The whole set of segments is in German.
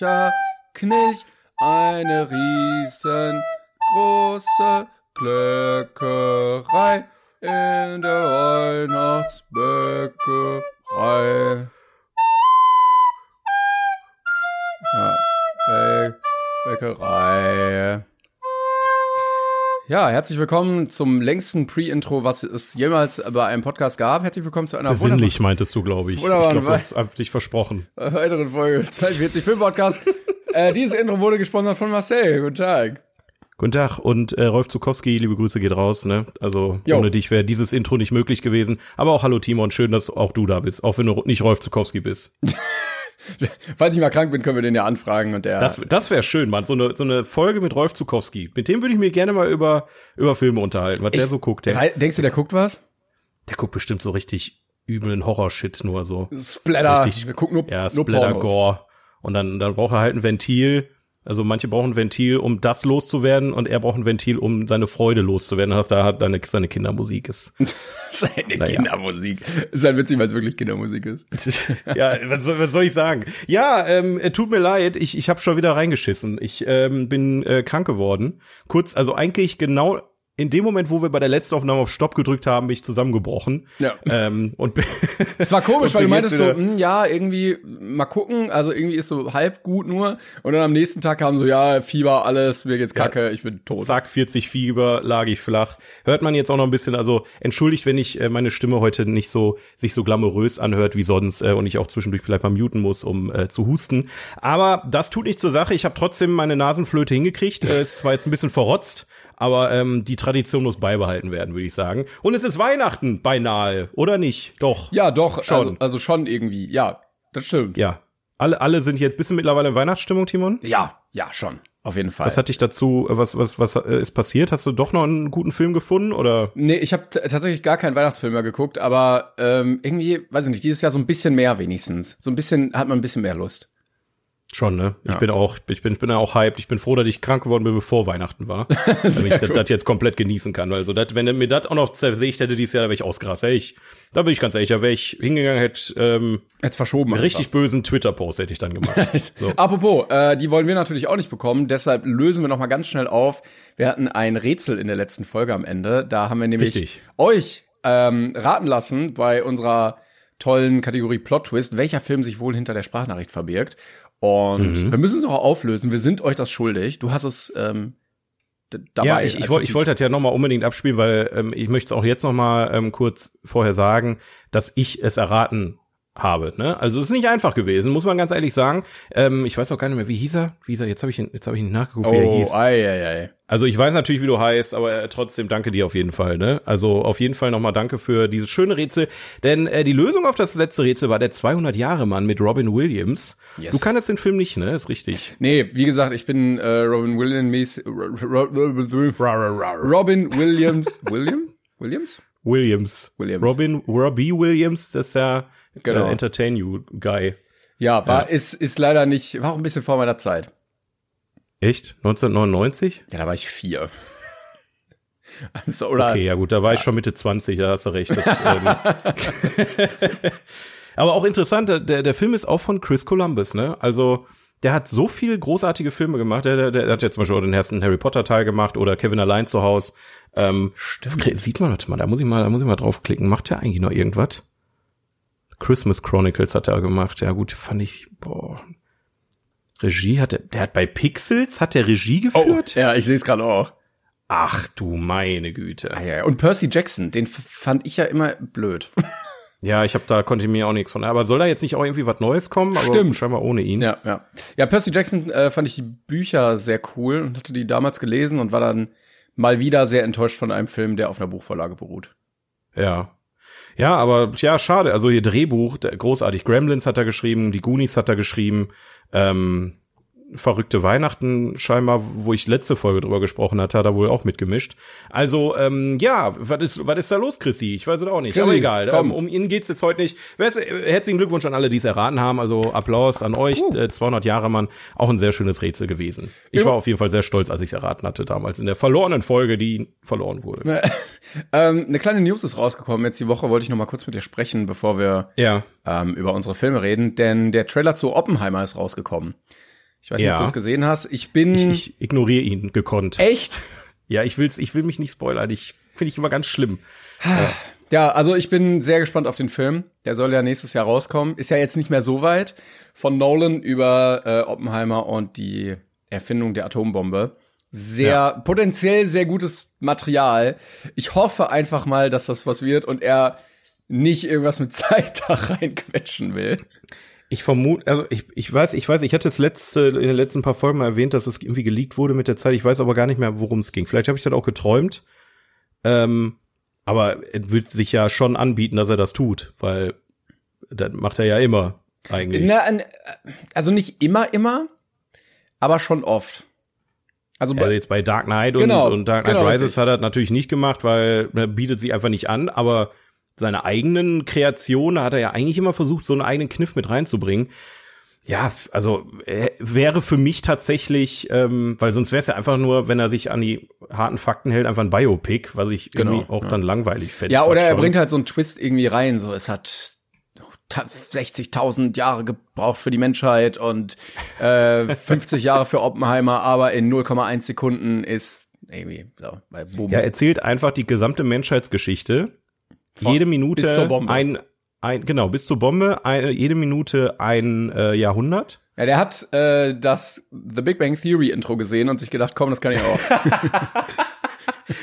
Mancher Knilch eine riesengroße Glöckerei in der Weihnachtsbäckerei. Ja, Bä Bäckerei. Ja, herzlich willkommen zum längsten Pre-Intro, was es jemals bei einem Podcast gab. Herzlich willkommen zu einer Besinnlich meintest du, glaube ich. Wunderbaren ich glaube, das habe dich versprochen. Äh, weiteren Folge 42 Film Podcast. äh, dieses Intro wurde gesponsert von Marcel. Guten Tag. Guten Tag und äh, Rolf Zukowski, liebe Grüße geht raus. Ne? Also Jo. ohne dich wäre dieses Intro nicht möglich gewesen. Aber auch hallo Timon, schön, dass auch du da bist, auch wenn du nicht Rolf Zukowski bist. Falls ich mal krank bin, können wir den ja anfragen und der. Das, das wäre schön, Mann. So eine, so eine Folge mit Rolf Zukowski. Mit dem würde ich mir gerne mal über, über Filme unterhalten, was der Ich- so guckt. Der, Denkst du, der guckt was? der guckt bestimmt so richtig üblen Horror-Shit nur so. Splatter. Richtig- wir gucken nur, Ja, Splatter. Gore. Und dann, dann braucht er halt ein Ventil. Also manche brauchen ein Ventil, um das loszuwerden, und er braucht ein Ventil, um seine Freude loszuwerden. Das da hat deine, seine Kindermusik ist. Seine Naja. Kindermusik. Ist halt witzig, weil es wirklich Kindermusik ist. ja, was soll, was soll ich sagen? Ja, ähm, äh, tut mir leid, ich, ich habe schon wieder reingeschissen. Ich ähm, bin äh, krank geworden. Kurz, also eigentlich genau in dem Moment, wo wir bei der letzten Aufnahme auf Stopp gedrückt haben, bin ich zusammengebrochen. Ja. Ähm, und Es war komisch, weil du meintest so, wieder- hm, ja, irgendwie mal gucken, also irgendwie ist so halb gut nur und dann am nächsten Tag kam so, ja, Fieber, alles, mir geht's kacke, ich bin tot. zack, 40 Fieber, lag ich flach. Hört man jetzt auch noch ein bisschen, also entschuldigt, wenn ich äh, meine Stimme heute nicht so sich so glamourös anhört wie sonst äh, und ich auch zwischendurch vielleicht mal muten muss, um äh, zu husten. Aber das tut nicht zur Sache. Ich habe trotzdem meine Nasenflöte hingekriegt. Äh, es zwar jetzt ein bisschen verrotzt, aber ähm, die Tradition muss beibehalten werden, würde ich sagen. Und es ist Weihnachten beinahe, oder nicht? Doch. Ja, doch, Schon. Also, also schon irgendwie, ja, das stimmt. Ja. Alle, alle sind jetzt bist du mittlerweile in Weihnachtsstimmung, Timon? Ja, ja, schon, auf jeden Fall. Was hat dich dazu, äh, was, was, was äh, ist passiert? Hast du doch noch einen guten Film gefunden oder? Nee, ich habe tatsächlich gar keinen Weihnachtsfilm mehr geguckt, aber ähm, irgendwie, weiß ich nicht, dieses Jahr so ein bisschen mehr wenigstens. So ein bisschen, hat man ein bisschen mehr Lust. Schon, ne? Ich Ja. bin auch, ich bin, ich bin auch hyped. Ich bin froh, dass ich krank geworden bin, bevor Weihnachten war. damit ich das, jetzt komplett genießen kann. Also, das, wenn er mir das auch noch zersägt hätte dieses Jahr, da wäre ich ausgerastet. Hätte Ich, da bin ich ganz ehrlich, da wäre ich hingegangen, hätte ähm, Jetzt verschoben. einen richtig bösen Twitter-Post hätte ich dann gemacht. So. Apropos, äh, die wollen wir natürlich auch nicht bekommen, deshalb lösen wir noch mal ganz schnell auf. Wir hatten ein Rätsel in der letzten Folge am Ende. Da haben wir nämlich Richtig. euch ähm, raten lassen bei unserer tollen Kategorie Plot Twist, welcher Film sich wohl hinter der Sprachnachricht verbirgt. Und Mhm. wir müssen es auch auflösen. Wir sind euch das schuldig. Du hast es ähm, dabei. Ja, ich, ich, ich wollte das ja nochmal unbedingt abspielen, weil ähm, ich möchte es auch jetzt nochmal ähm, kurz vorher sagen, dass ich es erraten habe. Ne? Also es ist nicht einfach gewesen, muss man ganz ehrlich sagen. Ähm, ich weiß auch gar nicht mehr, wie hieß er? Wie hieß er? Jetzt habe ich ihn, jetzt habe ich ihn nachgeguckt, wie er Oh, hieß. ei, ei, ei. Also ich weiß natürlich, wie du heißt, aber äh, trotzdem danke dir auf jeden Fall. Ne? Also auf jeden Fall nochmal danke für dieses schöne Rätsel. Denn äh, die Lösung auf das letzte Rätsel war der 200-Jahre-Mann mit Robin Williams. Yes. Du kannst den Film nicht, ne? Ist richtig. Nee, wie gesagt, ich bin äh, Robin Williams. Robin Williams. William? Williams? Williams. Williams. Robin Robbie Williams, das ist ja Genau. äh, Entertain You Guy. Ja, war, Ist, ist leider nicht, war auch ein bisschen vor meiner Zeit. Echt? 1999? Ja, da war ich vier. so, oder, Okay, ja gut, da war ich schon Mitte 20, da hast du recht. Das, ähm, Aber auch interessant, der, der Film ist auch von Chris Columbus, ne? Also der hat so viele großartige Filme gemacht. Der, der, der hat ja zum Beispiel auch den ersten Harry Potter Teil gemacht oder Kevin allein zu Haus. Ähm, Stimmt. Sieht man, warte mal, da muss ich mal, da muss ich mal draufklicken. Macht der eigentlich noch irgendwas? Christmas Chronicles hat er gemacht. Ja gut, fand ich, boah. Regie hat er, der hat bei Pixels, hat der Regie oh, geführt? ja, ich sehe es gerade auch. Ach du meine Güte. Ah, ja, ja. Und Percy Jackson, den fand ich ja immer blöd. Ja, ich habe da konnte mir auch nichts von. Aber soll da jetzt nicht auch irgendwie was Neues kommen? Aber Stimmt. scheinbar ohne ihn. Ja, ja. Ja, Percy Jackson äh, fand ich die Bücher sehr cool und hatte die damals gelesen und war dann mal wieder sehr enttäuscht von einem Film, der auf einer Buchvorlage beruht. Ja. Ja, aber ja, schade. Also ihr Drehbuch, großartig. Gremlins hat er geschrieben, die Goonies hat er geschrieben. Ähm, verrückte Weihnachten scheinbar, wo ich letzte Folge drüber gesprochen hatte, hat er wohl auch mitgemischt. Also, ähm, ja, was ist, was ist da los, Chrissy? Ich weiß es auch nicht. Chrissy, aber egal. komm. Ähm, um ihn geht's jetzt heute nicht. Ist, äh, herzlichen Glückwunsch an alle, die es erraten haben. Also Applaus an euch. Uh. Äh, 200 Jahre, Mann. Auch ein sehr schönes Rätsel gewesen. Ich war auf jeden Fall sehr stolz, als ich es erraten hatte damals in der verlorenen Folge, die verloren wurde. ähm, eine kleine News ist rausgekommen. Jetzt die Woche wollte ich noch mal kurz mit dir sprechen, bevor wir Ja. ähm, über unsere Filme reden, denn der Trailer zu Oppenheimer ist rausgekommen. Ich weiß nicht, Ja. ob du es gesehen hast. Ich bin Ich, ich ignoriere ihn gekonnt. echt Ja, ich will's, ich will mich nicht spoilern. Ich finde ich immer ganz schlimm. Ja, also ich bin sehr gespannt auf den Film. Der soll ja nächstes Jahr rauskommen. Ist ja jetzt nicht mehr so weit. Von Nolan über äh, Oppenheimer und die Erfindung der Atombombe. Sehr, Ja. potenziell sehr gutes Material. Ich hoffe einfach mal, dass das was wird und er nicht irgendwas mit Zeit da reinquetschen will. Ich vermute, also ich, ich weiß, ich weiß, ich hatte es letzte, in den letzten paar Folgen mal erwähnt, dass es irgendwie geleakt wurde mit der Zeit. Ich weiß aber gar nicht mehr, worum es ging. Vielleicht habe ich das auch geträumt. Ähm, aber es wird sich ja schon anbieten, dass er das tut, weil das macht er ja immer eigentlich. Na, also nicht immer, immer, aber schon oft. Also, Also jetzt bei Dark Knight und, Genau, und Dark Knight genau, Rises richtig. hat er natürlich nicht gemacht, weil er bietet sie einfach nicht an, aber seine eigenen Kreationen hat er ja eigentlich immer versucht, so einen eigenen Kniff mit reinzubringen. Ja, also äh, wäre für mich tatsächlich, ähm, weil sonst wäre es ja einfach nur, wenn er sich an die harten Fakten hält, einfach ein Biopic, was ich Genau, irgendwie auch ja. dann langweilig fände. Ja, oder er schon. bringt halt so einen Twist irgendwie rein, so es hat ta- 60.000 Jahre gebraucht für die Menschheit und äh, 50 Jahre für Oppenheimer, aber in 0,1 Sekunden ist irgendwie so, weil boom. Ja, erzählt einfach die gesamte Menschheitsgeschichte. Von- jede Minute bis zur Bombe. ein, ein, genau, bis zur Bombe, ein, jede Minute ein äh, Jahrhundert. Ja, der hat äh, das The Big Bang Theory Intro gesehen und sich gedacht, komm, das kann ich auch.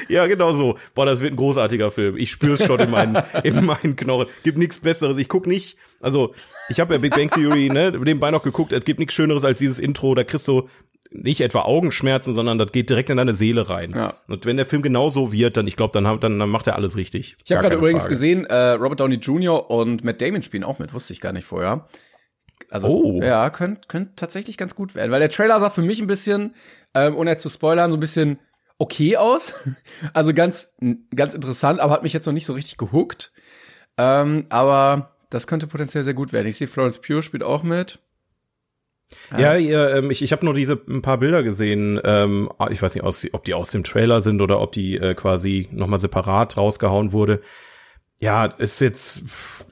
Ja, genau so. Boah, das wird ein großartiger Film. Ich spüre es schon in meinen, in meinen Knochen. Gibt nichts Besseres. Ich guck nicht, also ich habe ja Big Bang Theory, ne, nebenbei noch geguckt. Es gibt nichts Schöneres als dieses Intro. Da kriegst du nicht etwa Augenschmerzen, sondern das geht direkt in deine Seele rein. Ja. Und wenn der Film genau so wird, dann ich glaube, dann, dann, dann macht er alles richtig. Ich habe gerade übrigens Frage. gesehen, äh, Robert Downey Jr. und Matt Damon spielen auch mit, wusste ich gar nicht vorher. Also Oh. ja, könnte könnt tatsächlich ganz gut werden, weil der Trailer sah für mich ein bisschen, ähm, ohne zu spoilern, so ein bisschen okay aus. Also ganz ganz interessant, aber hat mich jetzt noch nicht so richtig gehuckt. Ähm, aber das könnte potenziell sehr gut werden. Ich sehe Florence Pugh spielt auch mit. Ja, ja ähm, ich, ich habe nur diese ein paar Bilder gesehen. Ähm, ich weiß nicht, aus, ob die aus dem Trailer sind oder ob die äh, quasi nochmal separat rausgehauen wurde. Ja, ist jetzt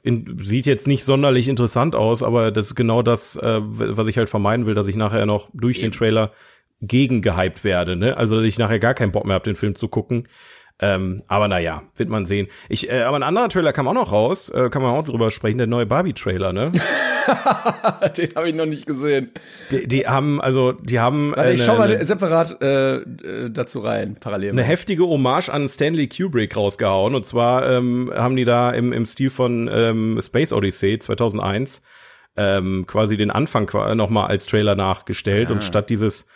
in, sieht jetzt nicht sonderlich interessant aus, aber das ist genau das, äh, was ich halt vermeiden will, dass ich nachher noch durch den Trailer gegen gehypt werde. Ne? Also dass ich nachher gar keinen Bock mehr habe, den Film zu gucken. Ähm, aber naja, wird man sehen. Ich, äh, aber ein anderer Trailer kam auch noch raus, äh, kann man auch drüber sprechen, der neue Barbie-Trailer, ne? Den habe ich noch nicht gesehen. Die, die haben, also, die haben. Warte, ich äh, schau mal ne- separat äh, äh, dazu rein, parallel. eine heftige Hommage an Stanley Kubrick rausgehauen. Und zwar ähm, haben die da im, im Stil von ähm, Space Odyssey 2001 ähm, quasi den Anfang qua- noch mal als Trailer nachgestellt. Und statt dieses,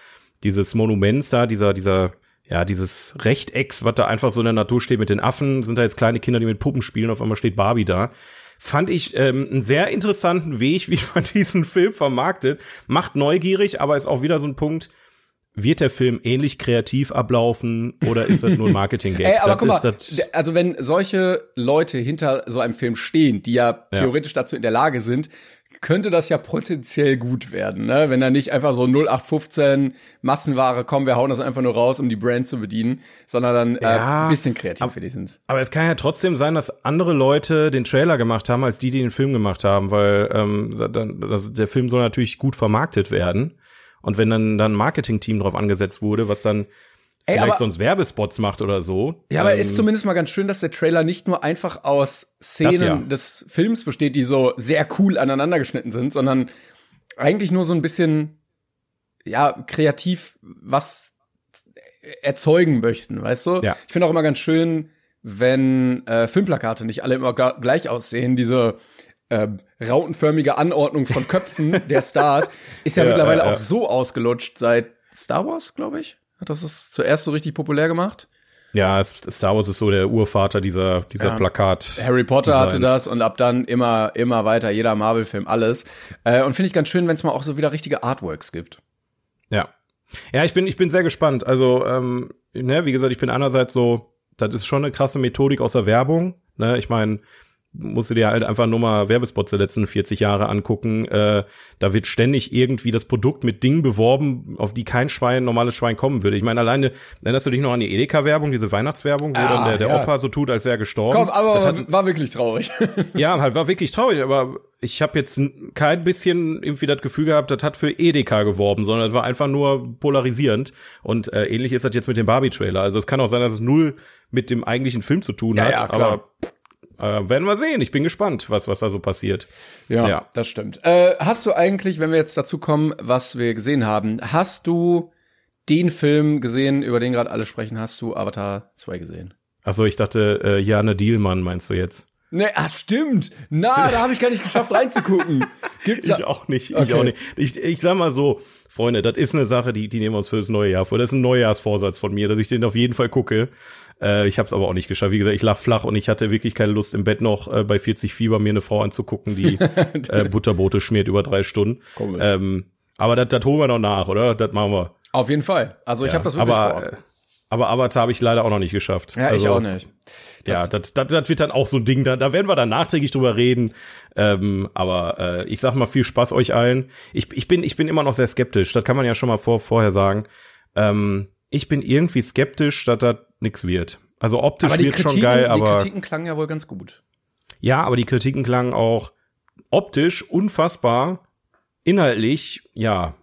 dieses Monuments da, dieser, dieser, ja, dieses Rechtecks, was da einfach so in der Natur steht mit den Affen, sind da jetzt kleine Kinder, die mit Puppen spielen. Auf einmal steht Barbie da. Fand ich ähm, einen sehr interessanten Weg, wie man diesen Film vermarktet. Macht neugierig, aber ist auch wieder so ein Punkt, wird der Film ähnlich kreativ ablaufen oder ist das nur ein Marketing-Gag? Ey, aber Das guck mal, also wenn solche Leute hinter so einem Film stehen, die ja, Ja. theoretisch dazu in der Lage sind, könnte das ja potenziell gut werden, ne? Wenn da nicht einfach so 0815 Massenware kommen, wir hauen das einfach nur raus, um die Brand zu bedienen, sondern dann äh, Ja, ein bisschen kreativ für die sind. Aber es kann ja trotzdem sein, dass andere Leute den Trailer gemacht haben, als die, die den Film gemacht haben, weil ähm, dann, das, der Film soll natürlich gut vermarktet werden. Und wenn dann, dann ein Marketing-Team drauf angesetzt wurde, was dann Ey, vielleicht aber- sonst Werbespots macht oder so. Ja, aber ähm, ist zumindest mal ganz schön, dass der Trailer nicht nur einfach aus Szenen ja. des Films besteht, die so sehr cool aneinander geschnitten sind, sondern eigentlich nur so ein bisschen, ja, kreativ was erzeugen möchten, weißt du? Ja. Ich finde auch immer ganz schön, wenn äh, Filmplakate nicht alle immer gleich aussehen, diese äh, rautenförmige Anordnung von Köpfen der Stars ist ja, ja mittlerweile ja. auch so ausgelutscht seit Star Wars, glaube ich. Hat das es zuerst so richtig populär gemacht? Ja, Star Wars ist so der Urvater dieser, dieser ja. Plakat. Harry Potter Designs. hatte das und ab dann immer, immer weiter, jeder Marvel-Film, alles. Äh, und finde ich ganz schön, wenn es mal auch so wieder richtige Artworks gibt. Ja. Ja, ich bin, ich bin sehr gespannt. Also, ähm, ne, wie gesagt, ich bin einerseits so, das ist schon eine krasse Methodik aus der Werbung. Ne, ich meine, musst du dir halt einfach nur mal Werbespots der letzten 40 Jahre angucken. Äh, da wird ständig irgendwie das Produkt mit Dingen beworben, auf die kein Schwein, normales Schwein kommen würde. Ich meine, alleine, erinnerst du dich noch an die Edeka-Werbung, diese Weihnachtswerbung, wo ah, dann der, der ja. Opa so tut, als wäre er gestorben? Komm, aber hat, war wirklich traurig. ja, halt war wirklich traurig, aber ich habe jetzt kein bisschen irgendwie das Gefühl gehabt, das hat für Edeka geworben, sondern das war einfach nur polarisierend. Und äh, ähnlich ist das jetzt mit dem Barbie-Trailer. Also es kann auch sein, dass es null mit dem eigentlichen Film zu tun ja, hat, ja, aber äh, werden wir sehen. Ich bin gespannt, was, was da so passiert. Ja, ja. das stimmt. Äh, hast du eigentlich, wenn wir jetzt dazu kommen, was wir gesehen haben, hast du den Film gesehen, über den gerade alle sprechen, hast du Avatar 2 gesehen? Achso, ich dachte, äh, Jane Dielmann meinst du jetzt? Nee, ah, stimmt. Na, da habe ich gar nicht geschafft reinzugucken. Gibt's ich auch nicht, ich okay. auch nicht. Ich, ich sag mal so, Freunde, das ist eine Sache, die, die nehmen wir uns für das neue Jahr vor. Das ist ein Neujahrsvorsatz von mir, dass ich den auf jeden Fall gucke. Äh, ich habe es aber auch nicht geschafft. Wie gesagt, ich lag flach und ich hatte wirklich keine Lust im Bett noch äh, bei 40 Fieber mir eine Frau anzugucken, die äh, Butterbrote schmiert über drei Stunden. Ähm, aber das holen wir noch nach, oder? Das machen wir. Auf jeden Fall. Also ich ja, habe das wirklich aber, vor. Äh, aber Avatar habe ich leider auch noch nicht geschafft. Ja, also, ich auch nicht. Das ja, das, das, das wird dann auch so ein Ding, da, da werden wir dann nachträglich drüber reden. Ähm, aber äh, ich sag mal, viel Spaß euch allen. Ich, ich, bin, ich bin immer noch sehr skeptisch, das kann man ja schon mal vor, vorher sagen. Ähm, ich bin irgendwie skeptisch, dass das nix wird. Also optisch wird schon geil, aber. Die Kritiken klangen ja wohl ganz gut. Ja, aber die Kritiken klangen auch optisch unfassbar, inhaltlich, ja,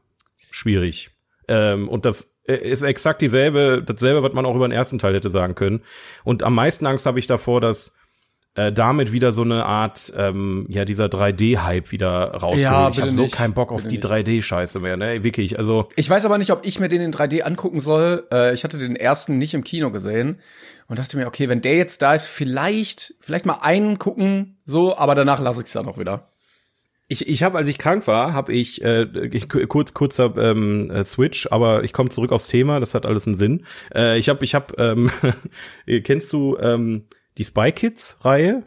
schwierig. Ähm, und das äh, ist exakt dieselbe, dasselbe, was man auch über den ersten Teil hätte sagen können. Und am meisten Angst habe ich davor, dass äh, damit wieder so eine Art, ähm, ja, dieser 3D-Hype wieder rauskommt. Ja, ich habe so keinen Bock auf die 3D-Scheiße mehr, ne? Wirklich, also. Ich weiß aber nicht, ob ich mir den in 3D angucken soll. Äh, ich hatte den ersten nicht im Kino gesehen und dachte mir, okay, wenn der jetzt da ist, vielleicht, vielleicht mal einen gucken, so, aber danach lasse ich es dann auch wieder. Ich, ich habe, als ich krank war, habe ich, äh, ich kurz kurzer ähm, äh, Switch, aber ich komme zurück aufs Thema, das hat alles einen Sinn. Äh, ich habe, ich habe, ähm, kennst du ähm, die Spy Kids Reihe?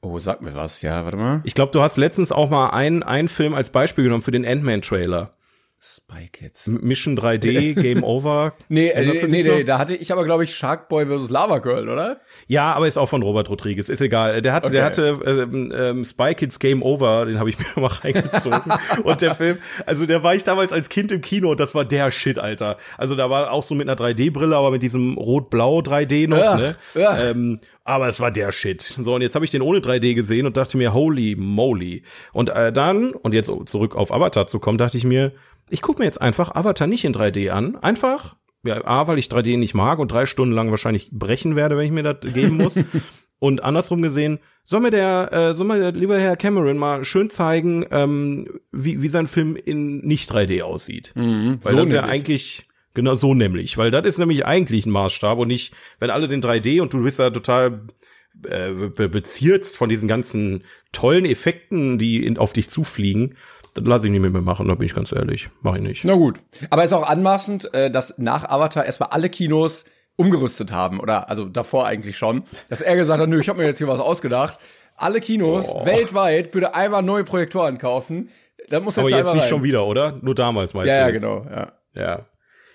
Oh, sag mir was, ja, warte mal. Ich glaube, du hast letztens auch mal einen, einen Film als Beispiel genommen für den Ant-Man Trailer. Spy Kids. Mission 3D, Game Over. nee, äh, nee, nee, nee, da hatte ich aber, glaube ich, Sharkboy vs. Lava Girl, oder? Ja, aber ist auch von Robert Rodriguez, ist egal. Der hatte, okay. der hatte ähm, ähm, Spy Kids Game Over, den habe ich mir mal reingezogen. und der Film, also der war ich damals als Kind im Kino und das war der Shit, Alter. Also da war auch so mit einer 3D-Brille, aber mit diesem rot-blau 3D noch, ja, ne? Ja. Ähm, aber es war der Shit. So, und jetzt habe ich den ohne 3D gesehen und dachte mir, holy moly. Und äh, dann, und jetzt zurück auf Avatar zu kommen, dachte ich mir, ich gucke mir jetzt einfach Avatar nicht in 3D an. Einfach, ja, A, weil ich 3D nicht mag und drei Stunden lang wahrscheinlich brechen werde, wenn ich mir das geben muss. und andersrum gesehen, soll mir der, äh, soll mir der lieber Herr Cameron mal schön zeigen, ähm, wie, wie sein Film in nicht 3D aussieht. Mhm, weil so das ja eigentlich, genau so nämlich, weil das ist nämlich eigentlich ein Maßstab und nicht, wenn alle den 3D und du bist da total äh, be bezirzt von diesen ganzen tollen Effekten, die in, auf dich zufliegen, lasse ich nicht mit mir machen, da bin ich ganz ehrlich. Mach ich nicht. Na gut. Aber ist auch anmaßend, äh, dass nach Avatar erstmal alle Kinos umgerüstet haben. Oder also davor eigentlich schon. Dass er gesagt hat, nö, ich habe mir jetzt hier was ausgedacht. Alle Kinos oh. weltweit würde einmal neue Projektoren kaufen. Da muss jetzt Aber jetzt nicht rein. schon wieder, oder? Nur damals meinst ja, du? Ja, jetzt. genau. Ja. ja.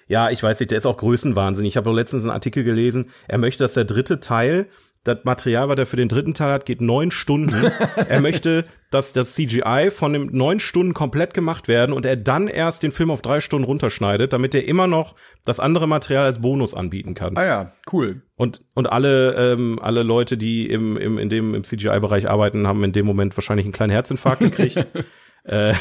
Ja, ich weiß nicht, der ist auch Größenwahnsinn. Ich habe doch letztens einen Artikel gelesen, er möchte, dass der dritte Teil das Material, was er für den dritten Teil hat, geht neun Stunden. er möchte, dass das CGI von dem neun Stunden komplett gemacht werden und er dann erst den Film auf drei Stunden runterschneidet, damit er immer noch das andere Material als Bonus anbieten kann. Ah ja, cool. Und und alle ähm, alle Leute, die im im in dem im CGI-Bereich arbeiten, haben in dem Moment wahrscheinlich einen kleinen Herzinfarkt gekriegt. Äh,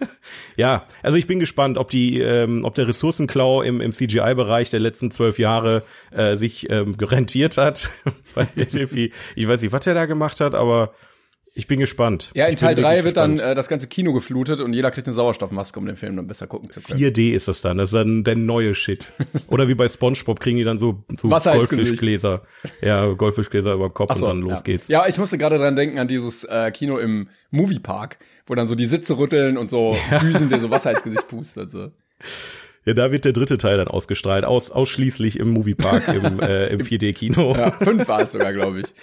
ja, also ich bin gespannt, ob die, ähm, ob der Ressourcenklau im, im CGI-Bereich der letzten zwölf Jahre äh, sich ähm, gerentiert hat. Weil irgendwie, ich weiß nicht, was er da gemacht hat, aber Ich bin gespannt. Ja, in Teil bin 3 wirklich wird dann gespannt. äh, das ganze Kino geflutet und jeder kriegt eine Sauerstoffmaske, um den Film dann besser gucken zu können. 4D ist das dann, das ist dann der neue Shit. Oder wie bei Spongebob kriegen die dann so, so. Goldfischgläser. Ja, Goldfischgläser über den Kopf so, und dann los ja. geht's. Ja, ich musste gerade dran denken an dieses äh, Kino im Moviepark, wo dann so die Sitze rütteln und so Düsen, der so Wasser ins Gesicht pustet. So. Ja, da wird der dritte Teil dann ausgestrahlt, aus, ausschließlich im Moviepark, im, äh, im 4D-Kino. Ja, fünf war es sogar, glaube ich.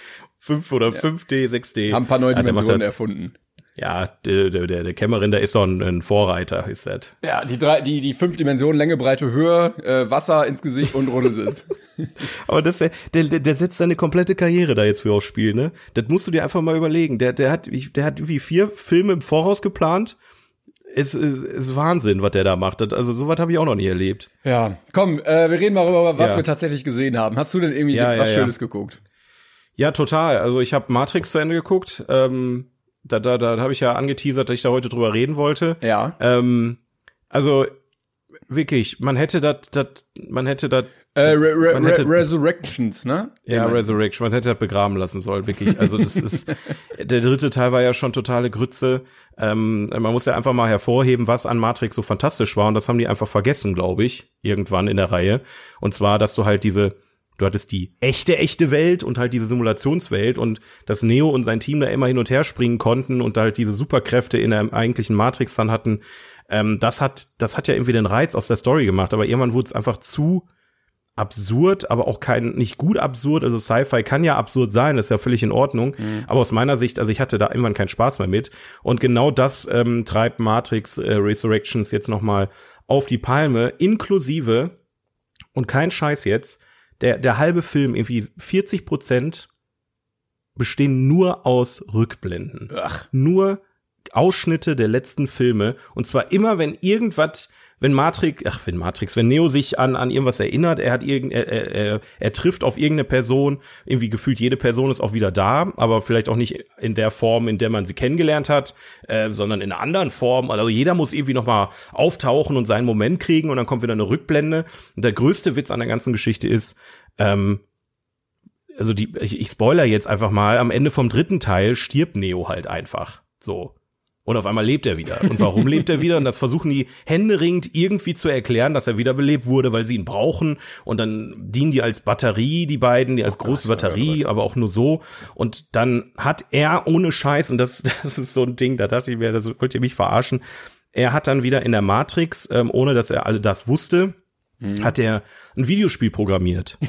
5 oder 5D, 6D. Haben ein paar neue Ja, Dimensionen halt- erfunden. Ja, der, der, der, Kämmerin, der ist doch ein, ein Vorreiter, ist das. Ja, die drei, die, die fünf Dimensionen, Länge, Breite, Höhe, äh, Wasser ins Gesicht und Rundelsitz. Aber das, der, der, der setzt seine komplette Karriere da jetzt für aufs Spiel, ne? Das musst du dir einfach mal überlegen. Der, der hat, der hat wie vier Filme im Voraus geplant. Es ist, ist Wahnsinn, was der da macht. Also sowas habe ich auch noch nie erlebt. ja, komm, äh, wir reden mal darüber, was Ja. wir tatsächlich gesehen haben. Hast du denn irgendwie Ja, was ja, ja. Schönes geguckt? Ja, total. Also ich habe Matrix zu Ende geguckt. Ähm, da da, da habe ich ja angeteasert, dass ich da heute drüber reden wollte. Ja. Ähm, also wirklich, man hätte das, man hätte das Äh, Re Re Man Re hätte- Resurrections, ne? Ja, Den- Resurrection, man hätte das begraben lassen sollen, wirklich. Also das ist, der dritte Teil war ja schon totale Grütze. Ähm, man muss ja einfach mal hervorheben, was an Matrix so fantastisch war und das haben die einfach vergessen, glaube ich, irgendwann in der Reihe. Und zwar, dass du halt diese, du hattest die echte, echte Welt und halt diese Simulationswelt und dass Neo und sein Team da immer hin und her springen konnten und halt diese Superkräfte in der eigentlichen Matrix dann hatten. Ähm, das hat, das hat ja irgendwie den Reiz aus der Story gemacht, aber irgendwann wurde es einfach zu absurd, aber auch kein nicht gut absurd. Also Sci-Fi kann ja absurd sein, das ist ja völlig in Ordnung. Aber aus meiner Sicht, also ich hatte da irgendwann keinen Spaß mehr mit. Und genau das ähm, treibt Matrix äh, Resurrections jetzt noch mal auf die Palme, inklusive und kein Scheiß jetzt. Der der halbe Film irgendwie 40 Prozent bestehen nur aus Rückblenden. Ach, nur Ausschnitte der letzten Filme. Und zwar immer, wenn irgendwas, wenn Matrix, ach, wenn Matrix, wenn Neo sich an, an irgendwas erinnert, er hat irgend, er, er, er, trifft auf irgendeine Person, irgendwie gefühlt jede Person ist auch wieder da, aber vielleicht auch nicht in der Form, in der man sie kennengelernt hat, äh, sondern in einer anderen Form. Also jeder muss irgendwie nochmal auftauchen und seinen Moment kriegen und dann kommt wieder eine Rückblende. Und der größte Witz an der ganzen Geschichte ist, ähm, also die, ich, ich spoiler jetzt einfach mal, am Ende vom dritten Teil stirbt Neo halt einfach. So. Und auf einmal lebt er wieder. Und warum lebt er wieder? Und das versuchen die händeringend irgendwie zu erklären, dass er wiederbelebt wurde, weil sie ihn brauchen. Und dann dienen die als Batterie, die beiden, die als große Batterie, aber auch nur so. Und dann hat er ohne Scheiß, und das, das ist so ein Ding, da dachte ich mir, das wollt ihr mich verarschen. Er hat dann wieder in der Matrix, ähm, ohne dass er alle das wusste, hat er ein Videospiel programmiert.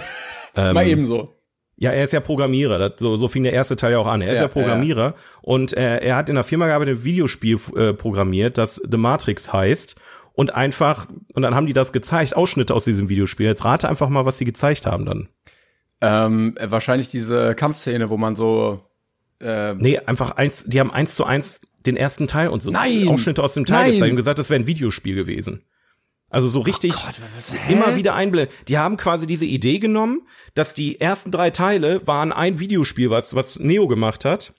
Ähm, mal ebenso. Ja, er ist ja Programmierer. Das, so, so fing der erste Teil ja auch an. Er ist Ja, ja, Programmierer und äh, er hat in der Firma gearbeitet, ein Videospiel äh, programmiert, das The Matrix heißt. Und einfach, und dann haben die das gezeigt, Ausschnitte aus diesem Videospiel. Jetzt rate einfach mal, was sie gezeigt haben dann. Ähm, äh, wahrscheinlich diese Kampfszene, wo man so äh, Nee, einfach eins, die haben eins zu eins den ersten Teil und so Nein! Ausschnitte aus dem Teil Nein! gezeigt und gesagt, das wäre ein Videospiel gewesen. Also so richtig was, immer wieder einblenden. Die haben quasi diese Idee genommen, dass die ersten drei Teile waren ein Videospiel, was, was Neo gemacht hat.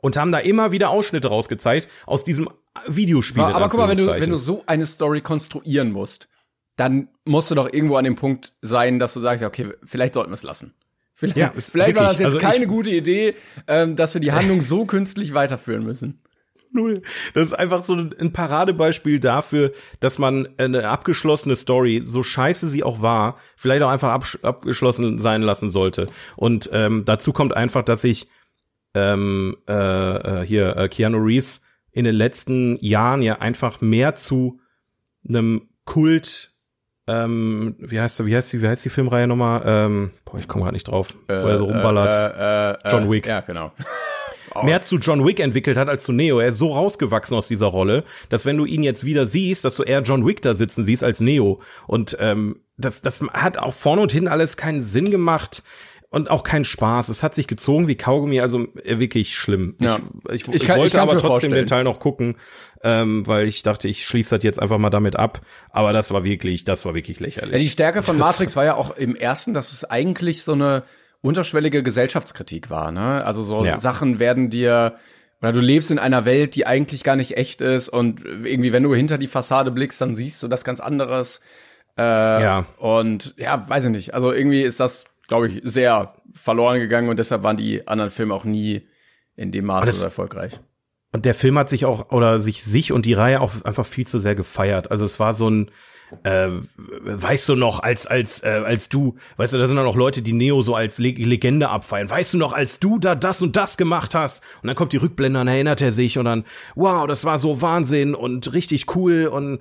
Und haben da immer wieder Ausschnitte rausgezeigt aus diesem Videospiel. in aber guck mal, wenn du, wenn du so eine Story konstruieren musst, dann musst du doch irgendwo an dem Punkt sein, dass du sagst, ja, okay, vielleicht sollten wir es lassen. Vielleicht, Ja, vielleicht war das jetzt Also ich- keine gute Idee, ähm, dass wir die Handlung so künstlich weiterführen müssen. Null. Das ist einfach so ein Paradebeispiel dafür, dass man eine abgeschlossene Story, so scheiße sie auch war, vielleicht auch einfach abgeschlossen sein lassen sollte. Und ähm, dazu kommt einfach, dass ich ähm, äh, äh, hier äh, Keanu Reeves in den letzten Jahren ja einfach mehr zu einem Kult ähm, wie heißt wie heißt die wie heißt die Filmreihe nochmal ähm, boah ich komme gerade nicht drauf wo er so rumballert Äh, äh, John Wick. Ja, genau. Mehr zu John Wick entwickelt hat als zu Neo. Er ist so rausgewachsen aus dieser Rolle, dass wenn du ihn jetzt wieder siehst, dass du eher John Wick da sitzen siehst als Neo. Und ähm, das, das hat auch vorne und hinten alles keinen Sinn gemacht und auch keinen Spaß. Es hat sich gezogen wie Kaugummi, also äh, wirklich schlimm. Ja. Ich, ich, Ich kann- ich wollte aber trotzdem vorstellen. den Teil noch gucken, ähm, weil ich dachte, ich schließe das jetzt einfach mal damit ab. Aber das war wirklich, das war wirklich lächerlich. Ja, die Stärke von Matrix war ja auch im ersten, dass es eigentlich so eine unterschwellige Gesellschaftskritik war. Ne? Also so Ja. Sachen werden dir oder du lebst in einer Welt, die eigentlich gar nicht echt ist und irgendwie, wenn du hinter die Fassade blickst, dann siehst du das ganz anderes. Äh, ja. Und ja, weiß ich nicht. Also irgendwie ist das, glaube ich, sehr verloren gegangen und deshalb waren die anderen Filme auch nie in dem Maße so erfolgreich. Und der Film hat sich auch, oder sich sich und die Reihe auch einfach viel zu sehr gefeiert. Also es war so ein, äh, weißt du noch, als, als, äh, als du, weißt du, da sind dann auch Leute, die Neo so als Le Legende abfeiern. Weißt du noch, als du da das und das gemacht hast? Und dann kommt die Rückblende, dann erinnert er sich und dann, wow, das war so Wahnsinn und richtig cool und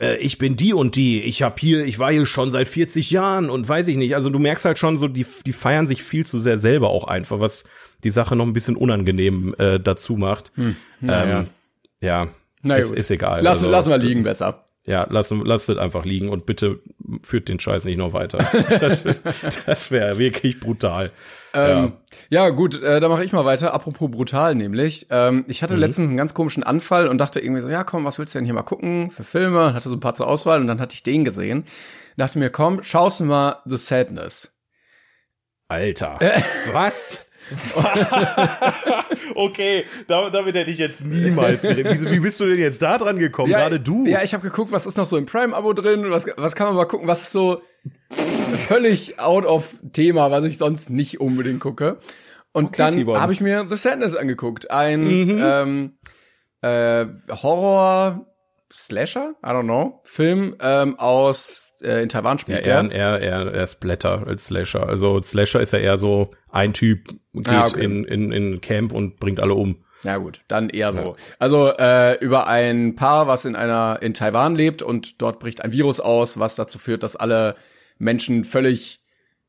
äh, ich bin die und die, ich hab hier, ich war hier schon seit 40 Jahren und weiß ich nicht. Also du merkst halt schon so, die, die feiern sich viel zu sehr selber auch einfach, was die Sache noch ein bisschen unangenehm äh, dazu macht. Hm, naja. ähm, ja, Na ist, ist egal. Lass, also, lassen wir liegen besser. Ja, lasst, lasst es einfach liegen und bitte führt den Scheiß nicht noch weiter. das das wäre wirklich brutal. Ähm, ja. ja. gut, äh, da mache ich mal weiter. Apropos brutal nämlich. Ähm, ich hatte mhm. letztens einen ganz komischen Anfall und dachte irgendwie so, ja komm, was willst du denn hier mal gucken für Filme? Und hatte so ein paar zur Auswahl und dann hatte ich den gesehen. Dachte mir, komm, schaust du mal The Sadness. Alter. Äh. Was? okay, damit, hätte ich jetzt niemals gerechnet. Wie, wie, bist du denn jetzt da dran gekommen? Ja, Gerade du. Ja, ich habe geguckt, was ist noch so im Prime-Abo drin? Was, was kann man mal gucken? Was ist so völlig out of Thema, was ich sonst nicht unbedingt gucke? Und okay, dann habe ich mir The Sadness angeguckt. Ein mhm. ähm, äh, Horror Slasher, I don't know, Film ähm, aus äh, in Taiwan spielt ja, er, er, er, er ist Blätter als Slasher. Also Slasher ist ja eher so ein Typ, geht ah, okay. in, in, in Camp und bringt alle um. Ja gut, dann eher so. Ja. Also äh, über ein Paar, was in einer in Taiwan lebt und dort bricht ein Virus aus, was dazu führt, dass alle Menschen völlig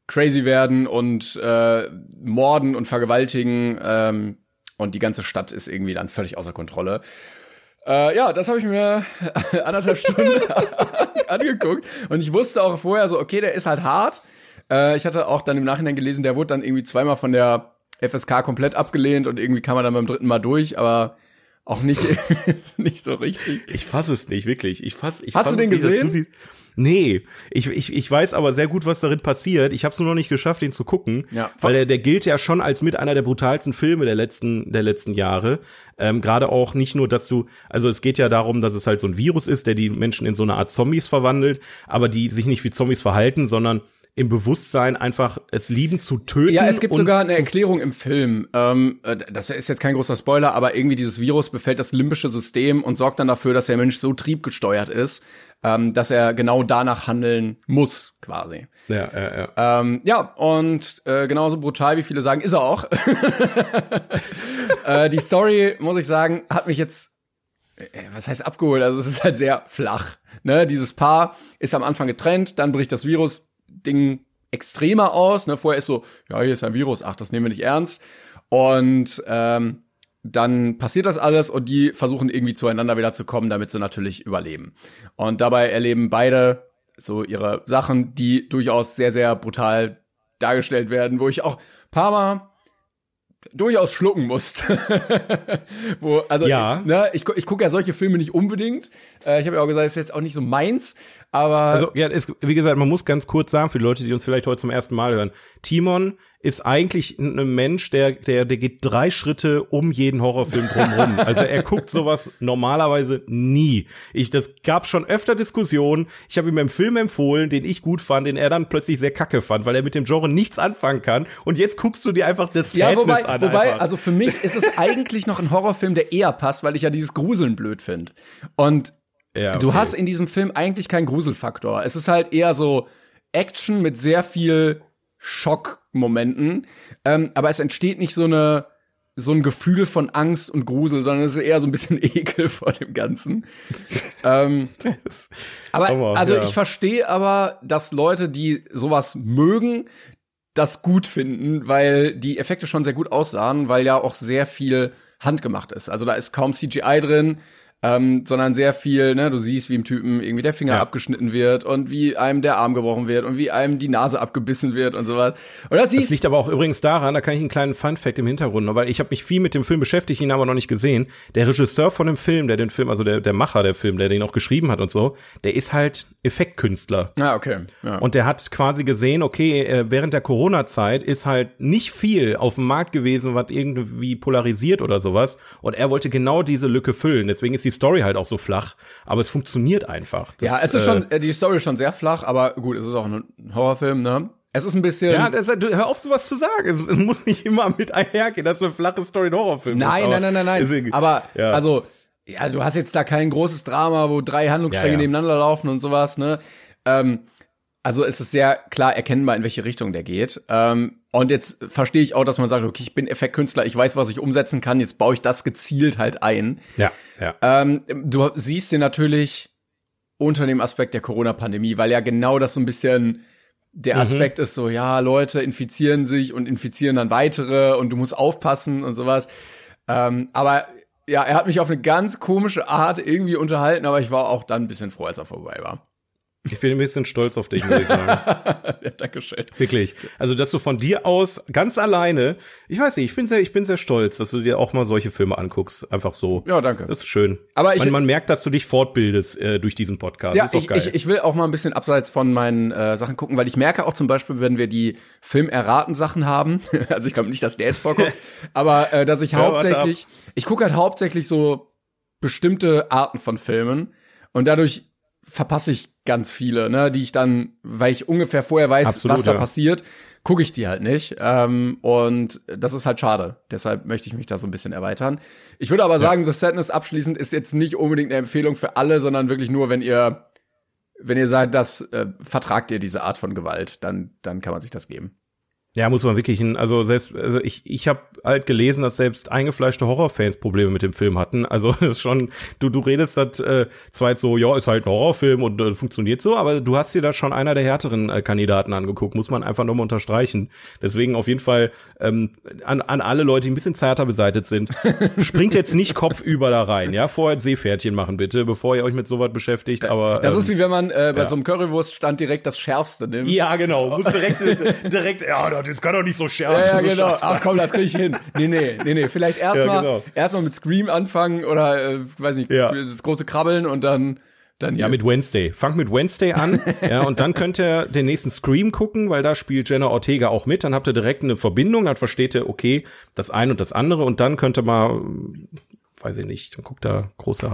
crazy werden und äh, morden und vergewaltigen ähm, und die ganze Stadt ist irgendwie dann völlig außer Kontrolle. Äh, ja, das habe ich mir anderthalb Stunden angeguckt und ich wusste auch vorher so, okay, der ist halt hart. Äh, ich hatte auch dann im Nachhinein gelesen, der wurde dann irgendwie zweimal von der FSK komplett abgelehnt und irgendwie kam er dann beim dritten Mal durch, aber auch nicht, nicht so richtig. Ich fasse es nicht, wirklich. Ich fass, ich Hast fass du den gesehen? Nicht, Nee, ich, ich, ich weiß aber sehr gut, was darin passiert. Ich habe es nur noch nicht geschafft, ihn zu gucken, ja. weil der, der gilt ja schon als mit einer der brutalsten Filme der letzten der letzten Jahre. Ähm, Gerade auch nicht nur, dass du, also es geht ja darum, dass es halt so ein Virus ist, der die Menschen in so eine Art Zombies verwandelt, aber die sich nicht wie Zombies verhalten, sondern im Bewusstsein einfach es lieben zu töten. Ja, es gibt sogar eine Erklärung im Film. Ähm, äh, das ist jetzt kein großer Spoiler, aber irgendwie dieses Virus befällt das limbische System und sorgt dann dafür, dass der Mensch so triebgesteuert ist, ähm, dass er genau danach handeln muss, quasi. Ja, ja, ja. Ähm, ja, und äh, genauso brutal, wie viele sagen, ist er auch. äh, die Story, muss ich sagen, hat mich jetzt äh, was heißt abgeholt? Also es ist halt sehr flach. Ne? Dieses Paar ist am Anfang getrennt, dann bricht das Virus Ding extremer aus. Ne? Vorher ist so, ja, hier ist ein Virus, ach, das nehmen wir nicht ernst. Und ähm, dann passiert das alles und die versuchen irgendwie zueinander wieder zu kommen, damit sie natürlich überleben. Und dabei erleben beide so ihre Sachen, die durchaus sehr, sehr brutal dargestellt werden, wo ich auch paar Mal durchaus schlucken musste. wo, also, ja. ne, ich, ich gucke ja solche Filme nicht unbedingt. Äh, ich habe ja auch gesagt, es ist jetzt auch nicht so meins, aber. Also, ja, es, wie gesagt, man muss ganz kurz sagen, für die Leute, die uns vielleicht heute zum ersten Mal hören, Timon ist eigentlich ein Mensch, der, der, der geht drei Schritte um jeden Horrorfilm drumherum. also er guckt sowas normalerweise nie. Ich, das gab schon öfter Diskussionen. Ich habe ihm einen Film empfohlen, den ich gut fand, den er dann plötzlich sehr kacke fand, weil er mit dem Genre nichts anfangen kann. Und jetzt guckst du dir einfach das ja, Verhältnis wobei, an. Wobei, einfach. also für mich ist es eigentlich noch ein Horrorfilm, der eher passt, weil ich ja dieses Gruseln blöd finde. Und ja, okay. du hast in diesem Film eigentlich keinen Gruselfaktor. Es ist halt eher so Action mit sehr viel Schockmomenten. Ähm, aber es entsteht nicht so eine so ein Gefühl von Angst und Grusel, sondern es ist eher so ein bisschen Ekel vor dem Ganzen. ähm, aber Hammer, also ja. ich verstehe aber, dass Leute, die sowas mögen, das gut finden, weil die Effekte schon sehr gut aussahen, weil ja auch sehr viel handgemacht ist. Also da ist kaum CGI drin ähm, sondern sehr viel, ne, du siehst, wie im Typen irgendwie der Finger ja. abgeschnitten wird und wie einem der Arm gebrochen wird und wie einem die Nase abgebissen wird und sowas. Und das, das liegt aber auch übrigens daran, da kann ich einen kleinen Fun-Fact im Hintergrund, weil ich habe mich viel mit dem Film beschäftigt, ihn aber noch nicht gesehen. Der Regisseur von dem Film, der den Film, also der, der Macher der Film, der den auch geschrieben hat und so, der ist halt Effektkünstler. Ah, okay. Ja. Und der hat quasi gesehen, okay, äh, während der Corona-Zeit ist halt nicht viel auf dem Markt gewesen, was irgendwie polarisiert oder sowas. Und er wollte genau diese Lücke füllen. Deswegen ist die Story halt auch so flach, aber es funktioniert einfach. Das, ja, es ist äh, schon, äh, die Story ist schon sehr flach, aber gut, es ist auch ein Horrorfilm, ne? Es ist ein bisschen. Ja, das, du, hör auf, sowas zu sagen. Es, es muss nicht immer mit einhergehen, dass eine flache Story ein Horrorfilm Nein, ist, nein, nein, nein, nein. Deswegen, aber ja. also, ja, du hast jetzt da kein großes Drama, wo drei Handlungsstränge Ja, ja. nebeneinander laufen und sowas, ne? Ähm, also es ist sehr klar erkennbar, in welche Richtung der geht. Ähm, und jetzt verstehe ich auch, dass man sagt, okay, ich bin Effektkünstler, ich weiß, was ich umsetzen kann, jetzt baue ich das gezielt halt ein. ja, ja. Ähm, du siehst den natürlich unter dem Aspekt der Corona-Pandemie, weil ja genau das so ein bisschen der Aspekt ist so, ja, Leute infizieren sich und infizieren dann weitere und du musst aufpassen und sowas. Ähm, aber ja, er hat mich auf eine ganz komische Art irgendwie unterhalten, aber ich war auch dann ein bisschen froh, als er vorbei war. Ich bin ein bisschen stolz auf dich, muss ich sagen. ja, Dankeschön. Wirklich. Also, dass du von dir aus ganz alleine, ich weiß nicht, ich bin sehr, ich bin sehr stolz, dass du dir auch mal solche Filme anguckst. Einfach so. Ja, danke. Das ist schön. Aber ich- man, man merkt, dass du dich fortbildest äh, durch diesen Podcast. Ja, ich, ich, ich will auch mal ein bisschen abseits von meinen äh, Sachen gucken, weil ich merke auch zum Beispiel, wenn wir die Film-Erraten-Sachen haben, also ich glaube nicht, dass der jetzt vorkommt, aber äh, dass ich Ja, hauptsächlich, ich gucke halt hauptsächlich so bestimmte Arten von Filmen und dadurch verpasse ich ganz viele, ne, die ich dann, weil ich ungefähr vorher weiß, Absolut, was da ja. passiert, gucke ich die halt nicht. Ähm, und das ist halt schade. Deshalb möchte ich mich da so ein bisschen erweitern. Ich würde aber sagen, The Sadness abschließend ist jetzt nicht unbedingt eine Empfehlung für alle, sondern wirklich nur, wenn ihr, wenn ihr sagt, das äh, vertragt ihr diese Art von Gewalt, dann, dann kann man sich das geben. Ja, muss man wirklich, ein- also selbst, also ich, ich habe halt gelesen, dass selbst eingefleischte Horrorfans Probleme mit dem Film hatten. Also das ist schon, du, du redest das äh, zwar jetzt so, ja, ist halt ein Horrorfilm und äh, funktioniert so, aber du hast dir da schon einer der härteren äh, Kandidaten angeguckt, muss man einfach nochmal unterstreichen. Deswegen auf jeden Fall ähm, an, an alle Leute, die ein bisschen zarter beseitigt sind, springt jetzt nicht kopfüber da rein, ja, vorher Seepferdchen machen bitte, bevor ihr euch mit sowas beschäftigt, aber Das ähm, ist wie wenn man äh, bei ja. so einem Currywurststand direkt das Schärfste nimmt. ja, genau, muss direkt, direkt, ja, das kann doch nicht so scharf Ja, ja, so genau. sein. Ach komm, das krieg ich hin. Nee, nee, nee, nee. Vielleicht erstmal genau. erstmal mit Scream anfangen oder äh, weiß nicht, Ja. das große Krabbeln und dann dann Ja, mit Wednesday. Fangt mit Wednesday an, ja, und dann könnt ihr den nächsten Scream gucken, weil da spielt Jenna Ortega auch mit. Dann habt ihr direkt eine Verbindung, dann versteht ihr, okay, das eine und das andere und dann könnt ihr mal, weiß ich nicht, dann guckt da große